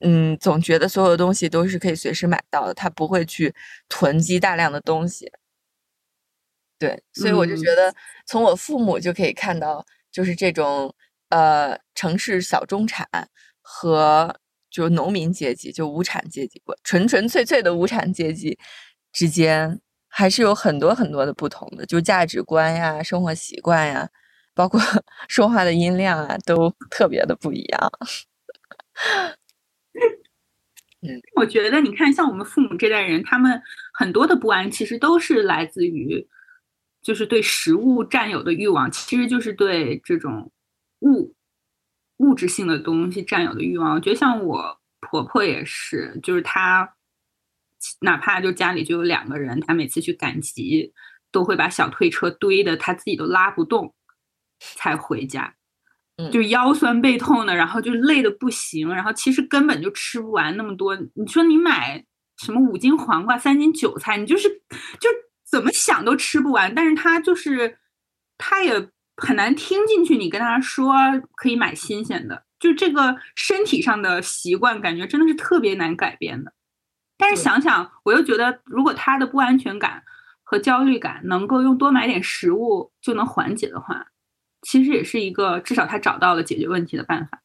嗯，总觉得所有的东西都是可以随时买到的，她不会去囤积大量的东西。对，所以我就觉得，从我父母就可以看到，就是这种呃城市小中产和就农民阶级，就无产阶级，纯纯粹粹的无产阶级之间，还是有很多很多的不同的，就价值观呀、生活习惯呀，包括 *laughs* 说话的音量啊，都特别的不一样。嗯，我觉得你看，像我们父母这代人，他们很多的不安，其实都是来自于。就是对食物占有的欲望，其实就是对这种物物质性的东西占有的欲望。我觉得像我婆婆也是，就是她哪怕就家里就有两个人，她每次去赶集都会把小推车堆的她自己都拉不动才回家，就腰酸背痛的，然后就累的不行，然后其实根本就吃不完那么多。你说你买什么五斤黄瓜、三斤韭菜，你就是就。怎么想都吃不完，但是他就是他也很难听进去。你跟他说可以买新鲜的，就这个身体上的习惯，感觉真的是特别难改变的。但是想想，我又觉得，如果他的不安全感和焦虑感能够用多买点食物就能缓解的话，其实也是一个至少他找到了解决问题的办法。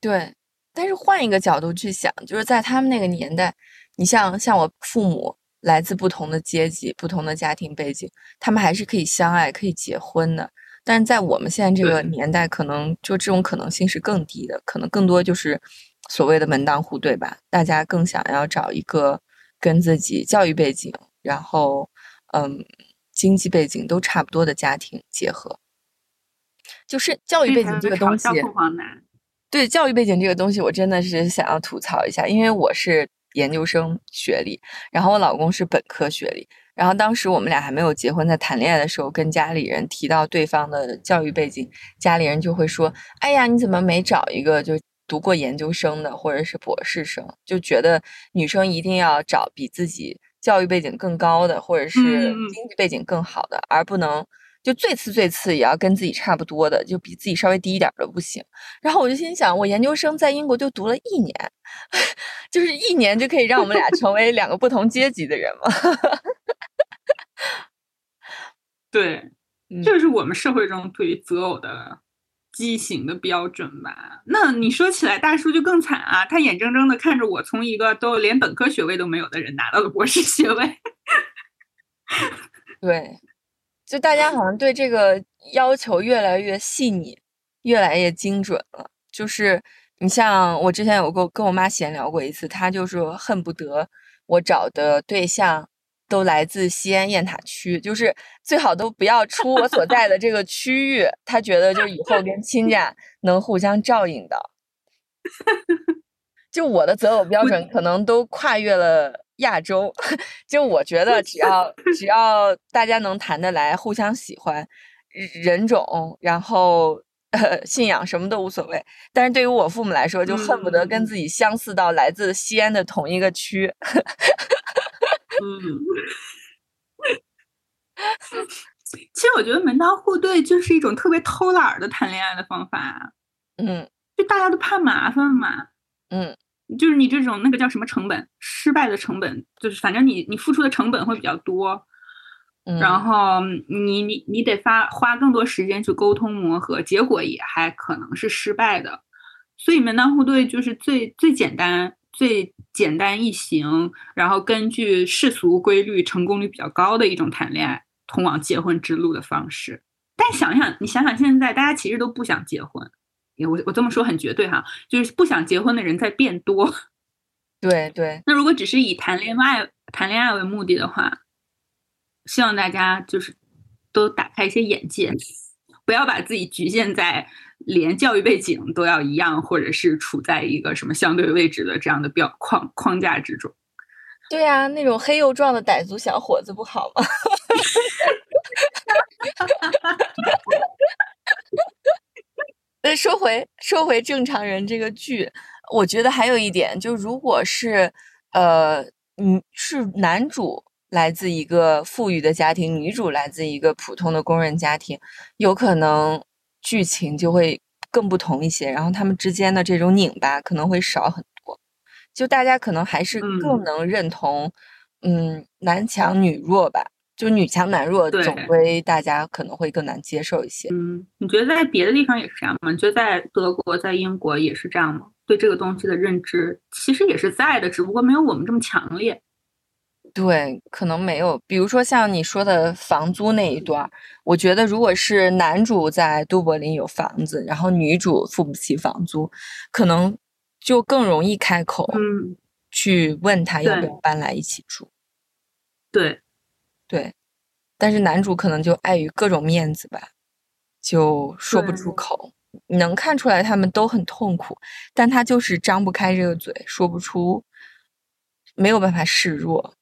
对，但是换一个角度去想，就是在他们那个年代，你像像我父母来自不同的阶级、不同的家庭背景，他们还是可以相爱、可以结婚的。但是在我们现在这个年代，可能就这种可能性是更低的，可能更多就是所谓的门当户对吧？大家更想要找一个跟自己教育背景，然后嗯，经济背景都差不多的家庭结合。就是教育背景这个东西。对教育背景这个东西，我真的是想要吐槽一下，因为我是研究生学历，然后我老公是本科学历，然后当时我们俩还没有结婚，在谈恋爱的时候，跟家里人提到对方的教育背景，家里人就会说：“哎呀，你怎么没找一个就读过研究生的，或者是博士生？就觉得女生一定要找比自己教育背景更高的，或者是经济背景更好的，而不能。”就最次最次也要跟自己差不多的，就比自己稍微低一点的不行。然后我就心想，我研究生在英国就读了一年，*laughs* 就是一年就可以让我们俩成为两个不同阶级的人吗？*laughs* 对，这是我们社会中对于择偶的畸形的标准吧？那你说起来，大叔就更惨啊！他眼睁睁的看着我从一个都连本科学位都没有的人拿到了博士学位。*laughs* 对。就大家好像对这个要求越来越细腻，越来越精准了。就是你像我之前有过跟我妈闲聊过一次，她就说恨不得我找的对象都来自西安雁塔区，就是最好都不要出我所在的这个区域。她觉得就以后跟亲家能互相照应到。*laughs* 就我的择偶标准可能都跨越了。亚洲，*laughs* 就我觉得，只要 *laughs* 只要大家能谈得来，互相喜欢，人种，然后呃信仰什么都无所谓。但是对于我父母来说，就恨不得跟自己相似到来自西安的同一个区。嗯，其实我觉得门当户对就是一种特别偷懒的谈恋爱的方法。嗯，就大家都怕麻烦嘛。嗯。就是你这种那个叫什么成本，失败的成本，就是反正你你付出的成本会比较多，然后你你你得发花更多时间去沟通磨合，结果也还可能是失败的。所以门当户对就是最最简单、最简单易行，然后根据世俗规律成功率比较高的一种谈恋爱、通往结婚之路的方式。但想想你想想，现在大家其实都不想结婚。我我这么说很绝对哈，就是不想结婚的人在变多。*laughs* 对对，那如果只是以谈恋爱谈恋爱为目的的话，希望大家就是都打开一些眼界，不要把自己局限在连教育背景都要一样，或者是处在一个什么相对位置的这样的标框框架之中。对呀，那种黑又壮的傣族小伙子不好吗？*laughs* 呃，说回说回正常人这个剧，我觉得还有一点，就如果是呃，嗯，是男主来自一个富裕的家庭，女主来自一个普通的工人家庭，有可能剧情就会更不同一些，然后他们之间的这种拧巴可能会少很多，就大家可能还是更能认同，嗯，男强女弱吧。就女强男弱，总归大家可能会更难接受一些。嗯，你觉得在别的地方也是这样吗？你觉得在德国、在英国也是这样吗？对这个东西的认知其实也是在的，只不过没有我们这么强烈。对，可能没有。比如说像你说的房租那一段，我觉得如果是男主在都柏林有房子，然后女主付不起房租，可能就更容易开口，嗯，去问他要不要搬来一起住。对。对，但是男主可能就碍于各种面子吧，就说不出口。能看出来他们都很痛苦，但他就是张不开这个嘴，说不出，没有办法示弱。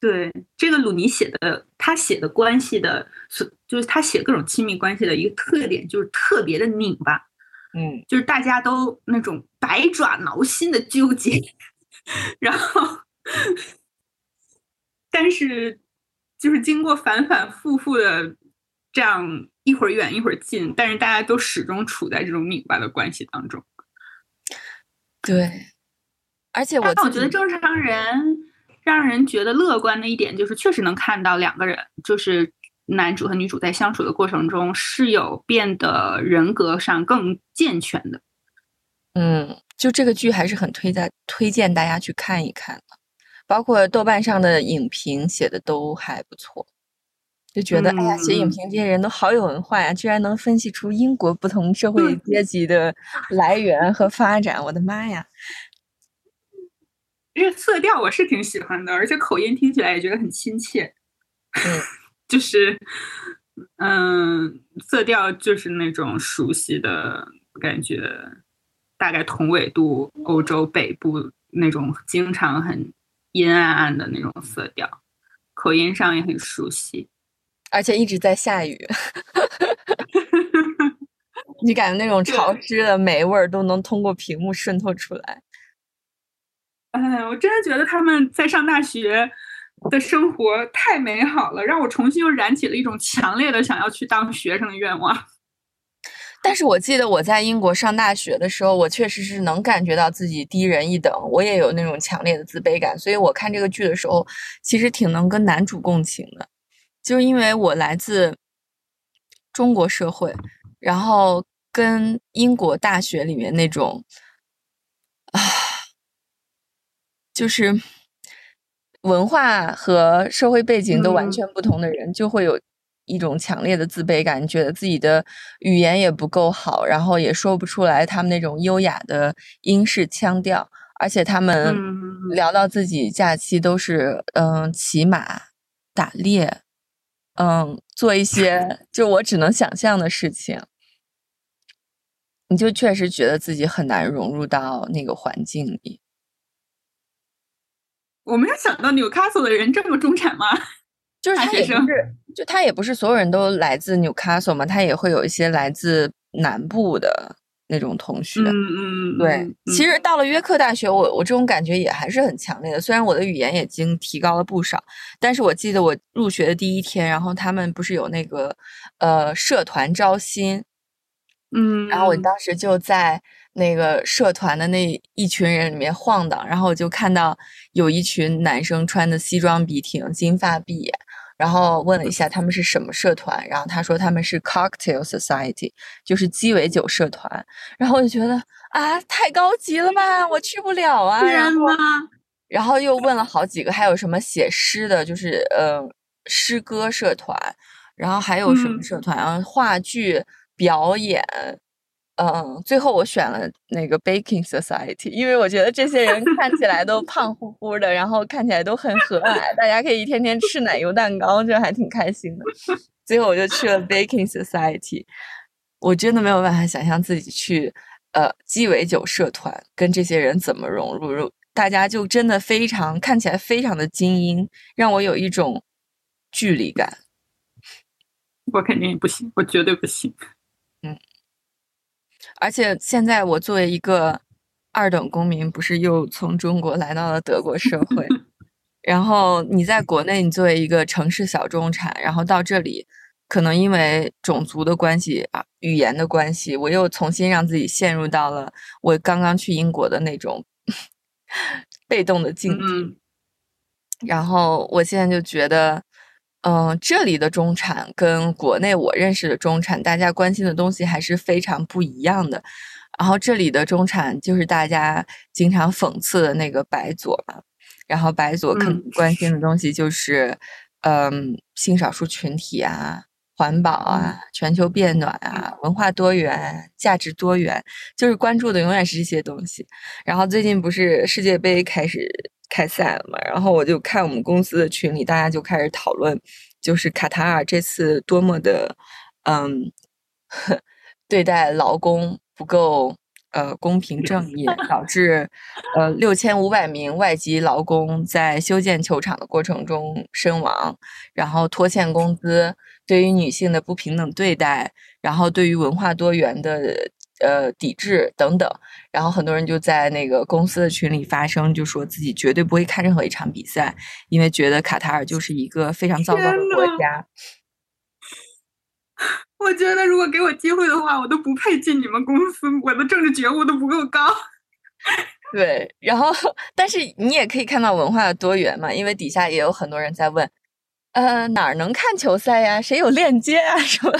对，这个鲁尼写的，他写的关系的，是就是他写各种亲密关系的一个特点，就是特别的拧巴。嗯，就是大家都那种百爪挠心的纠结，*laughs* 然后。但是，就是经过反反复复的这样一会儿远一会儿近，但是大家都始终处在这种拧巴的关系当中。对，而且我我觉得正常人让人觉得乐观的一点就是，确实能看到两个人，就是男主和女主在相处的过程中是有变得人格上更健全的。嗯，就这个剧还是很推荐推荐大家去看一看的，包括豆瓣上的影评写的都还不错。就觉得，哎呀，写影评这些人都好有文化呀，居然能分析出英国不同社会阶级的来源和发展，我的妈呀！这个色调我是挺喜欢的，而且口音听起来也觉得很亲切。嗯，*laughs* 就是，嗯，色调就是那种熟悉的感觉，大概同纬度欧洲北部那种经常很阴暗暗的那种色调，口音上也很熟悉。而且一直在下雨，*laughs* 你感觉那种潮湿的霉味儿都能通过屏幕渗透出来。哎，我真的觉得他们在上大学的生活太美好了，让我重新又燃起了一种强烈的想要去当学生的愿望。但是我记得我在英国上大学的时候，我确实是能感觉到自己低人一等，我也有那种强烈的自卑感，所以我看这个剧的时候，其实挺能跟男主共情的。就是因为我来自中国社会，然后跟英国大学里面那种啊，就是文化和社会背景都完全不同的人，就会有一种强烈的自卑感，觉得自己的语言也不够好，然后也说不出来他们那种优雅的英式腔调，而且他们聊到自己假期都是嗯骑马打猎。嗯，做一些 *laughs* 就我只能想象的事情，你就确实觉得自己很难融入到那个环境里。我没有想到纽卡索的人这么中产吗？就是他也不是，就他也不是所有人都来自纽卡索嘛，他也会有一些来自南部的。那种同学，嗯嗯，对，其实到了约克大学，我我这种感觉也还是很强烈的。虽然我的语言已经提高了不少，但是我记得我入学的第一天，然后他们不是有那个呃社团招新，嗯，然后我当时就在那个社团的那一群人里面晃荡，然后我就看到有一群男生穿的西装笔挺，金发碧眼。然后问了一下他们是什么社团，然后他说他们是 Cocktail Society，就是鸡尾酒社团。然后我就觉得啊，太高级了吧，我去不了啊。然后，然后又问了好几个，还有什么写诗的，就是呃诗歌社团，然后还有什么社团啊，话剧表演。嗯，最后我选了那个 Baking Society，因为我觉得这些人看起来都胖乎乎的，然后看起来都很和蔼，大家可以一天天吃奶油蛋糕，就还挺开心的。最后我就去了 Baking Society，我真的没有办法想象自己去呃鸡尾酒社团跟这些人怎么融入，大家就真的非常看起来非常的精英，让我有一种距离感。我肯定不行，我绝对不行。嗯。而且现在我作为一个二等公民，不是又从中国来到了德国社会，*laughs* 然后你在国内，你作为一个城市小中产，然后到这里，可能因为种族的关系啊，语言的关系，我又重新让自己陷入到了我刚刚去英国的那种 *laughs* 被动的境地。然后我现在就觉得。嗯，这里的中产跟国内我认识的中产，大家关心的东西还是非常不一样的。然后这里的中产就是大家经常讽刺的那个白左嘛，然后白左可能关心的东西就是，嗯，性少数群体啊，环保啊，全球变暖啊，文化多元，价值多元，就是关注的永远是这些东西。然后最近不是世界杯开始。开赛了嘛？然后我就看我们公司的群里，大家就开始讨论，就是卡塔尔这次多么的，嗯，对待劳工不够呃公平正义，导致呃六千五百名外籍劳工在修建球场的过程中身亡，然后拖欠工资，对于女性的不平等对待，然后对于文化多元的。呃，抵制等等，然后很多人就在那个公司的群里发声，就说自己绝对不会看任何一场比赛，因为觉得卡塔尔就是一个非常糟糕的国家。*laughs* 我觉得如果给我机会的话，我都不配进你们公司，我的政治觉悟都不够高。对，然后 *laughs* 但是你也可以看到文化的多元嘛，因为底下也有很多人在问，呃，哪儿能看球赛呀？谁有链接啊？*laughs* 什么？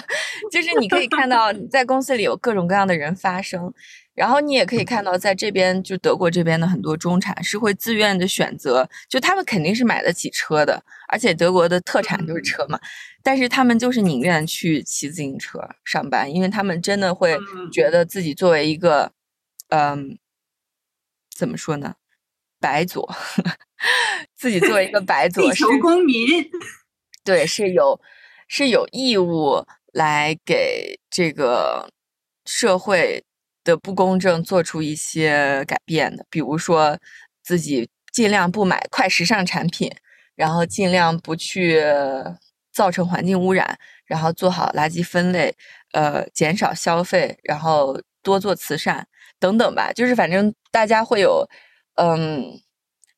就是你可以看到 *laughs* 在公司里有各种各样的人发声，然后你也可以看到在这边就德国这边的很多中产是会自愿的选择，就他们肯定是买得起车的，而且德国的特产就是车嘛，但是他们就是宁愿去骑自行车上班，因为他们真的会觉得自己作为一个，嗯。怎么说呢？白左，*laughs* 自己作为一个白左，地球公民，对，是有是有义务来给这个社会的不公正做出一些改变的。比如说，自己尽量不买快时尚产品，然后尽量不去造成环境污染，然后做好垃圾分类，呃，减少消费，然后多做慈善。等等吧，就是反正大家会有，嗯，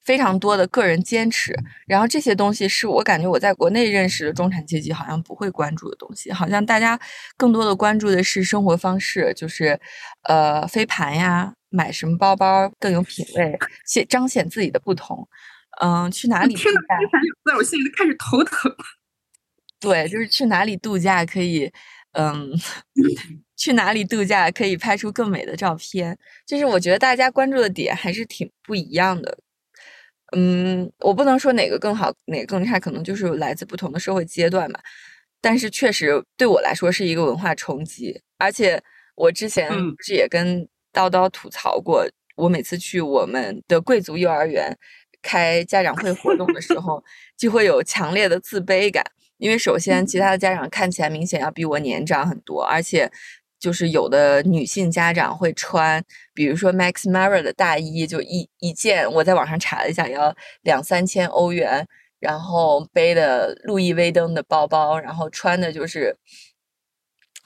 非常多的个人坚持，然后这些东西是我感觉我在国内认识的中产阶级好像不会关注的东西，好像大家更多的关注的是生活方式，就是呃飞盘呀，买什么包包更有品味，显彰显自己的不同，嗯，去哪里？听到飞盘两个字，我心里就开始头疼。*laughs* 对，就是去哪里度假可以，嗯。*laughs* 去哪里度假可以拍出更美的照片？就是我觉得大家关注的点还是挺不一样的。嗯，我不能说哪个更好，哪个更差，可能就是来自不同的社会阶段吧。但是确实对我来说是一个文化冲击。而且我之前不是也跟叨叨吐槽过，我每次去我们的贵族幼儿园开家长会活动的时候，就会有强烈的自卑感，因为首先其他的家长看起来明显要比我年长很多，而且。就是有的女性家长会穿，比如说 Max Mara 的大衣，就一一件，我在网上查了一下，要两三千欧元。然后背的路易威登的包包，然后穿的就是，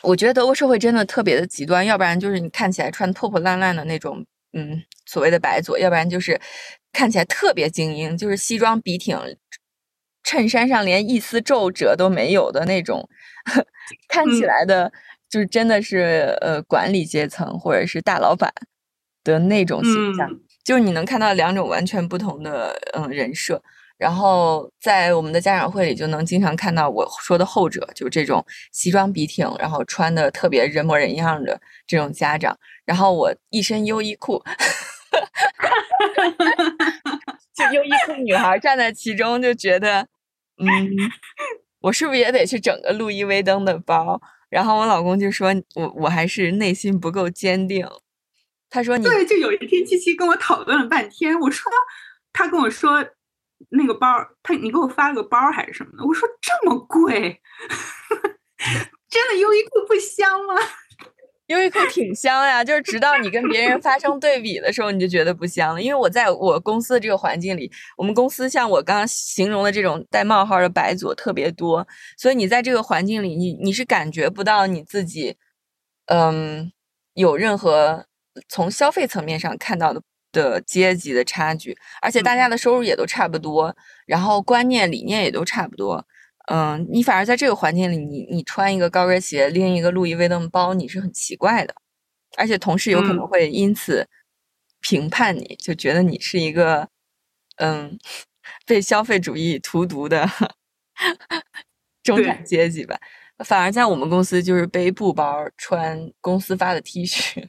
我觉得德国社会真的特别的极端，要不然就是你看起来穿破破烂烂的那种，嗯，所谓的白左，要不然就是看起来特别精英，就是西装笔挺，衬衫上连一丝皱褶都没有的那种，*laughs* 看起来的。就是真的是呃管理阶层或者是大老板的那种形象，就是你能看到两种完全不同的嗯人设，然后在我们的家长会里就能经常看到我说的后者，就是这种西装笔挺，然后穿的特别人模人样的这种家长，然后我一身优衣库，*laughs* 就优衣库女孩站在其中就觉得，嗯，我是不是也得去整个路易威登的包？然后我老公就说：“我我还是内心不够坚定。”他说：“你对，就有一天七七跟我讨论了半天。我说，他跟我说那个包，他你给我发了个包还是什么的？我说这么贵，*laughs* 真的优衣库不香吗？”优衣库挺香呀，就是直到你跟别人发生对比的时候，你就觉得不香了。因为我在我公司的这个环境里，我们公司像我刚刚形容的这种带冒号的白左特别多，所以你在这个环境里，你你是感觉不到你自己，嗯，有任何从消费层面上看到的的阶级的差距，而且大家的收入也都差不多，然后观念理念也都差不多。嗯，你反而在这个环境里，你你穿一个高跟鞋，拎一个路易威登包，你是很奇怪的，而且同事有可能会因此评判你，就觉得你是一个嗯被消费主义荼毒的中产阶级吧。反而在我们公司，就是背布包、穿公司发的 T 恤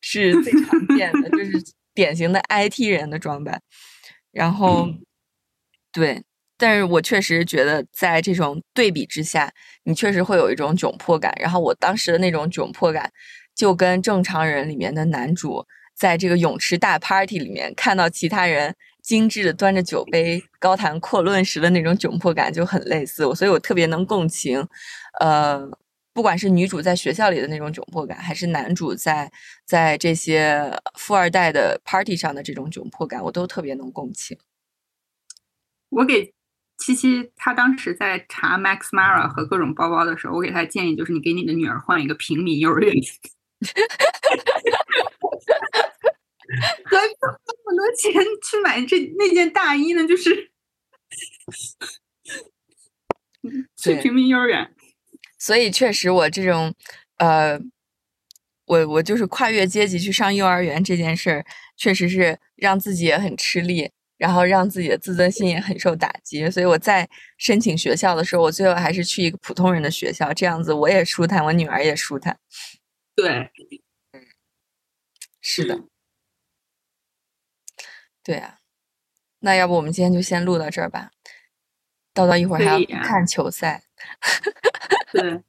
是最常见的，就是典型的 IT 人的装扮。然后，对。但是我确实觉得，在这种对比之下，你确实会有一种窘迫感。然后我当时的那种窘迫感，就跟正常人里面的男主在这个泳池大 party 里面看到其他人精致的端着酒杯高谈阔论时的那种窘迫感就很类似。所以我特别能共情，呃，不管是女主在学校里的那种窘迫感，还是男主在在这些富二代的 party 上的这种窘迫感，我都特别能共情。我给。七七，他当时在查 Max Mara 和各种包包的时候，我给他建议就是，你给你的女儿换一个平民幼儿园，何必花那么多钱去买这那件大衣呢？就是去平民幼儿园。所以确实我这种，呃，我我就是跨越阶级去上幼儿园这件事儿，确实是让自己也很吃力，然后让自己的自尊心也很受打击。所以我在申请学校的时候，我最后还是去一个普通人的学校，这样子我也舒坦，我女儿也舒坦。对，是的，对啊。那要不我们今天就先录到这儿吧，叨叨一会儿还要看球赛。对，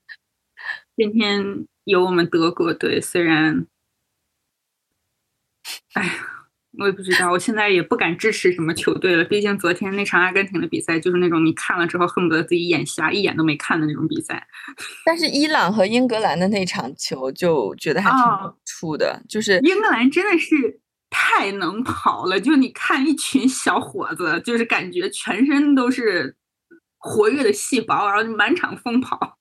*laughs* 今天有我们德国队，虽然，哎呀，我也不知道，我现在也不敢支持什么球队了。毕竟昨天那场阿根廷的比赛，就是那种你看了之后恨不得自己眼瞎，一眼都没看的那种比赛。*laughs* 但是伊朗和英格兰的那场球，就觉得还挺有触的，就是英格兰真的是。太能跑了，就你看一群小伙子，就是感觉全身都是活跃的细胞，然后满场疯跑。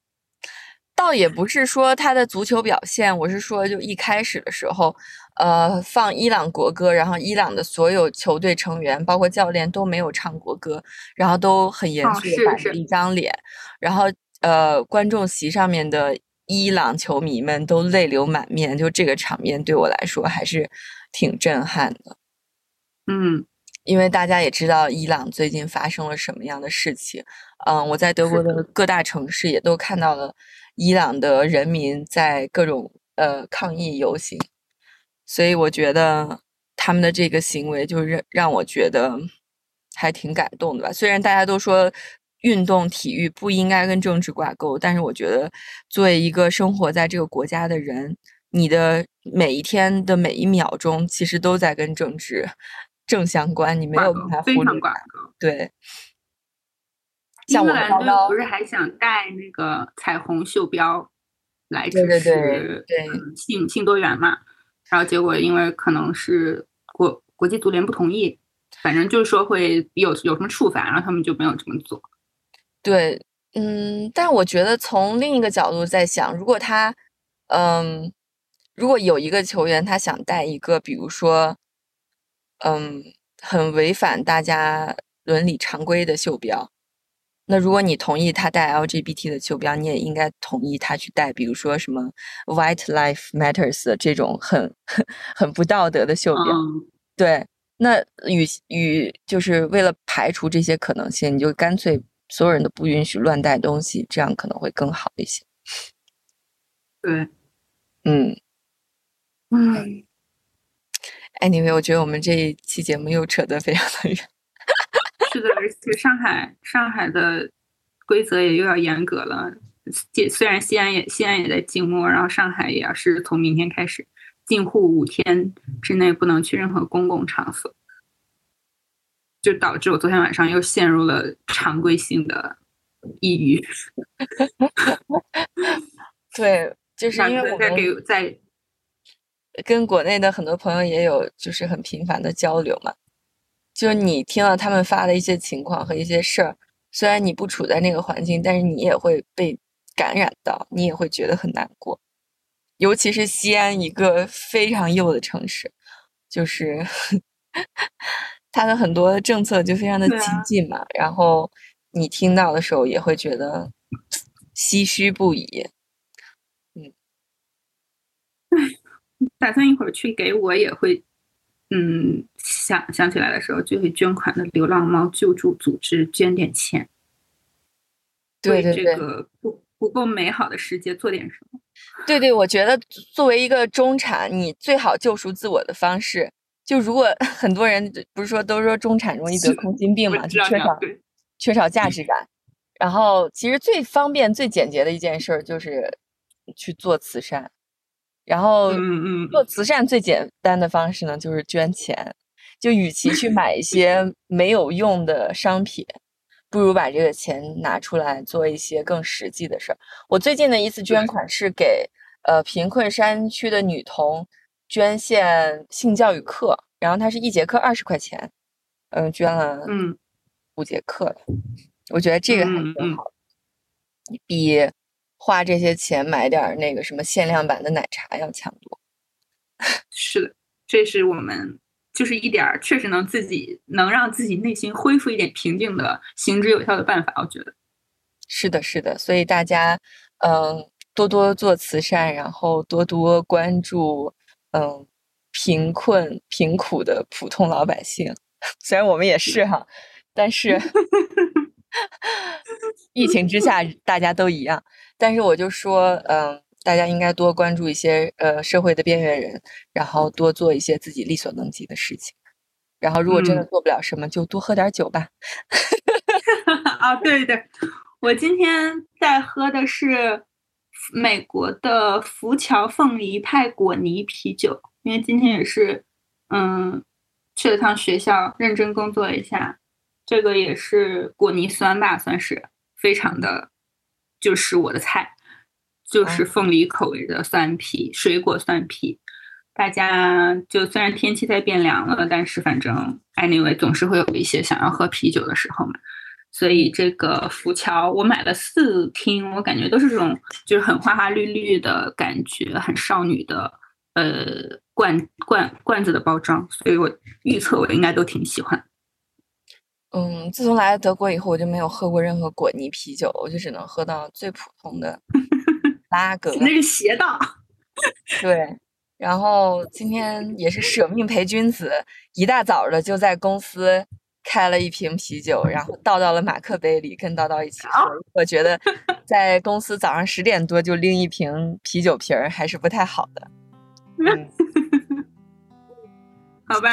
倒也不是说他的足球表现，我是说就一开始的时候，呃，放伊朗国歌，然后伊朗的所有球队成员，包括教练都没有唱国歌，然后都很严肃的板着一。张脸，然后呃，观众席上面的伊朗球迷们都泪流满面，就这个场面对我来说还是。挺震撼的，嗯，因为大家也知道伊朗最近发生了什么样的事情，嗯，我在德国的。各大城市也都看到了伊朗的人民在各种呃抗议游行，所以我觉得他们的这个行为就是让我觉得还挺感动的吧。虽然大家都说运动体育不应该跟政治挂钩，但是我觉得作为一个生活在这个国家的人。你的每一天的每一秒钟，其实都在跟政治正相关，你没有办法忽略。对，英格兰队不是还想带那个彩虹袖标来支持性性多元嘛？然后结果因为可能是国国际足联不同意，反正就是说会有有什么处罚，然后他们就没有这么做。对，嗯，但我觉得从另一个角度在想，如果他，嗯。如果有一个球员他想带一个，比如说，嗯，很违反大家伦理常规的袖标，那如果你同意他戴 LGBT 的袖标，你也应该同意他去戴，比如说什么 White Life Matters 这种很很不道德的袖标。对，那与与就是为了排除这些可能性，你就干脆所有人都不允许乱带东西，这样可能会更好一些。对，嗯。嗯，anyway，我觉得我们这一期节目又扯得非常的远。是的，而且上海上海的规则也又要严格了。虽然西安也西安也在静默，然后上海也要是从明天开始禁户五天之内不能去任何公共场所，就导致我昨天晚上又陷入了常规性的抑郁。*laughs* 对，就 *laughs* 是因为我在给在。跟国内的很多朋友也有就是很频繁的交流嘛，就是你听到他们发的一些情况和一些事儿，虽然你不处在那个环境，但是你也会被感染到，你也会觉得很难过。尤其是西安一个非常右的城市，就是 *laughs* 它的很多政策就非常的激进嘛，然后你听到的时候也会觉得唏嘘不已。嗯，唉。*laughs* 打算一会儿去给我也会，嗯，想想起来的时候就会捐款的流浪猫救助组织捐点钱，对对对，这个不不够美好的世界做点什么？*laughs* 对对，我觉得作为一个中产，你最好救赎自我的方式，就如果 *laughs* 很多人不是说都说中产容易得空心病 *laughs* 嘛，就缺少缺少价值感，然后其实最方便最简洁的一件事就是去做慈善。然后，嗯嗯，做慈善最简单的方式呢，就是捐钱。就与其去买一些没有用的商品，不如把这个钱拿出来做一些更实际的事儿。我最近的一次捐款是给呃贫困山区的女童捐献性教育课，然后它是一节课二十块钱，嗯，捐了嗯五节课了。我觉得这个还挺好，比。花这些钱买点那个什么限量版的奶茶要强多，*laughs* 是的，这是我们就是一点儿确实能自己能让自己内心恢复一点平静的行之有效的办法。我觉得是的，是的，所以大家嗯，多多做慈善，然后多多关注嗯贫困贫苦的普通老百姓。*laughs* 虽然我们也是哈，但是 *laughs* 疫情之下大家都一样。但是我就说，嗯，大家应该多关注一些呃社会的边缘人，然后多做一些自己力所能及的事情。然后如果真的做不了什么，就多喝点酒吧。*laughs* 啊，对对，我今天在喝的是美国的福桥凤梨派果泥啤酒，因为今天也是嗯去了趟学校，认真工作一下。这个也是果泥酸吧，算是非常的。就是我的菜，就是凤梨口味的酸啤，水果酸啤。大家就虽然天气在变凉了，但是反正 anyway 总是会有一些想要喝啤酒的时候嘛。所以这个浮桥我买了四听，我感觉都是这种就是很花花绿绿的感觉，很少女的呃罐罐罐子的包装，所以我预测我应该都挺喜欢。嗯，自从来了德国以后，我就没有喝过任何果泥啤酒，我就只能喝到最普通的 *laughs* 拉格。那是邪道。*laughs* 对，然后今天也是舍命陪君子，一大早的就在公司开了一瓶啤酒，然后倒到了马克杯里，跟叨叨一起喝。我觉得在公司早上十点多就拎一瓶啤酒瓶儿还是不太好的。*laughs* 嗯，好吧，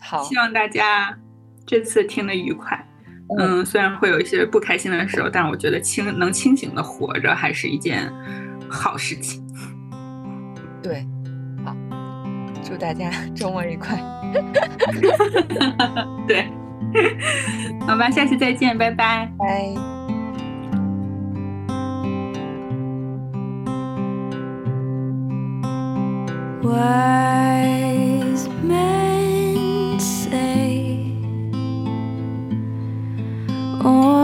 好，希望大家。这次听得愉快，嗯，虽然会有一些不开心的时候，但我觉得清能清醒的活着还是一件好事情。对，好，祝大家 *laughs* 周末愉快。*laughs* 对，*laughs* 好吧，下期再见，拜拜，拜。 어.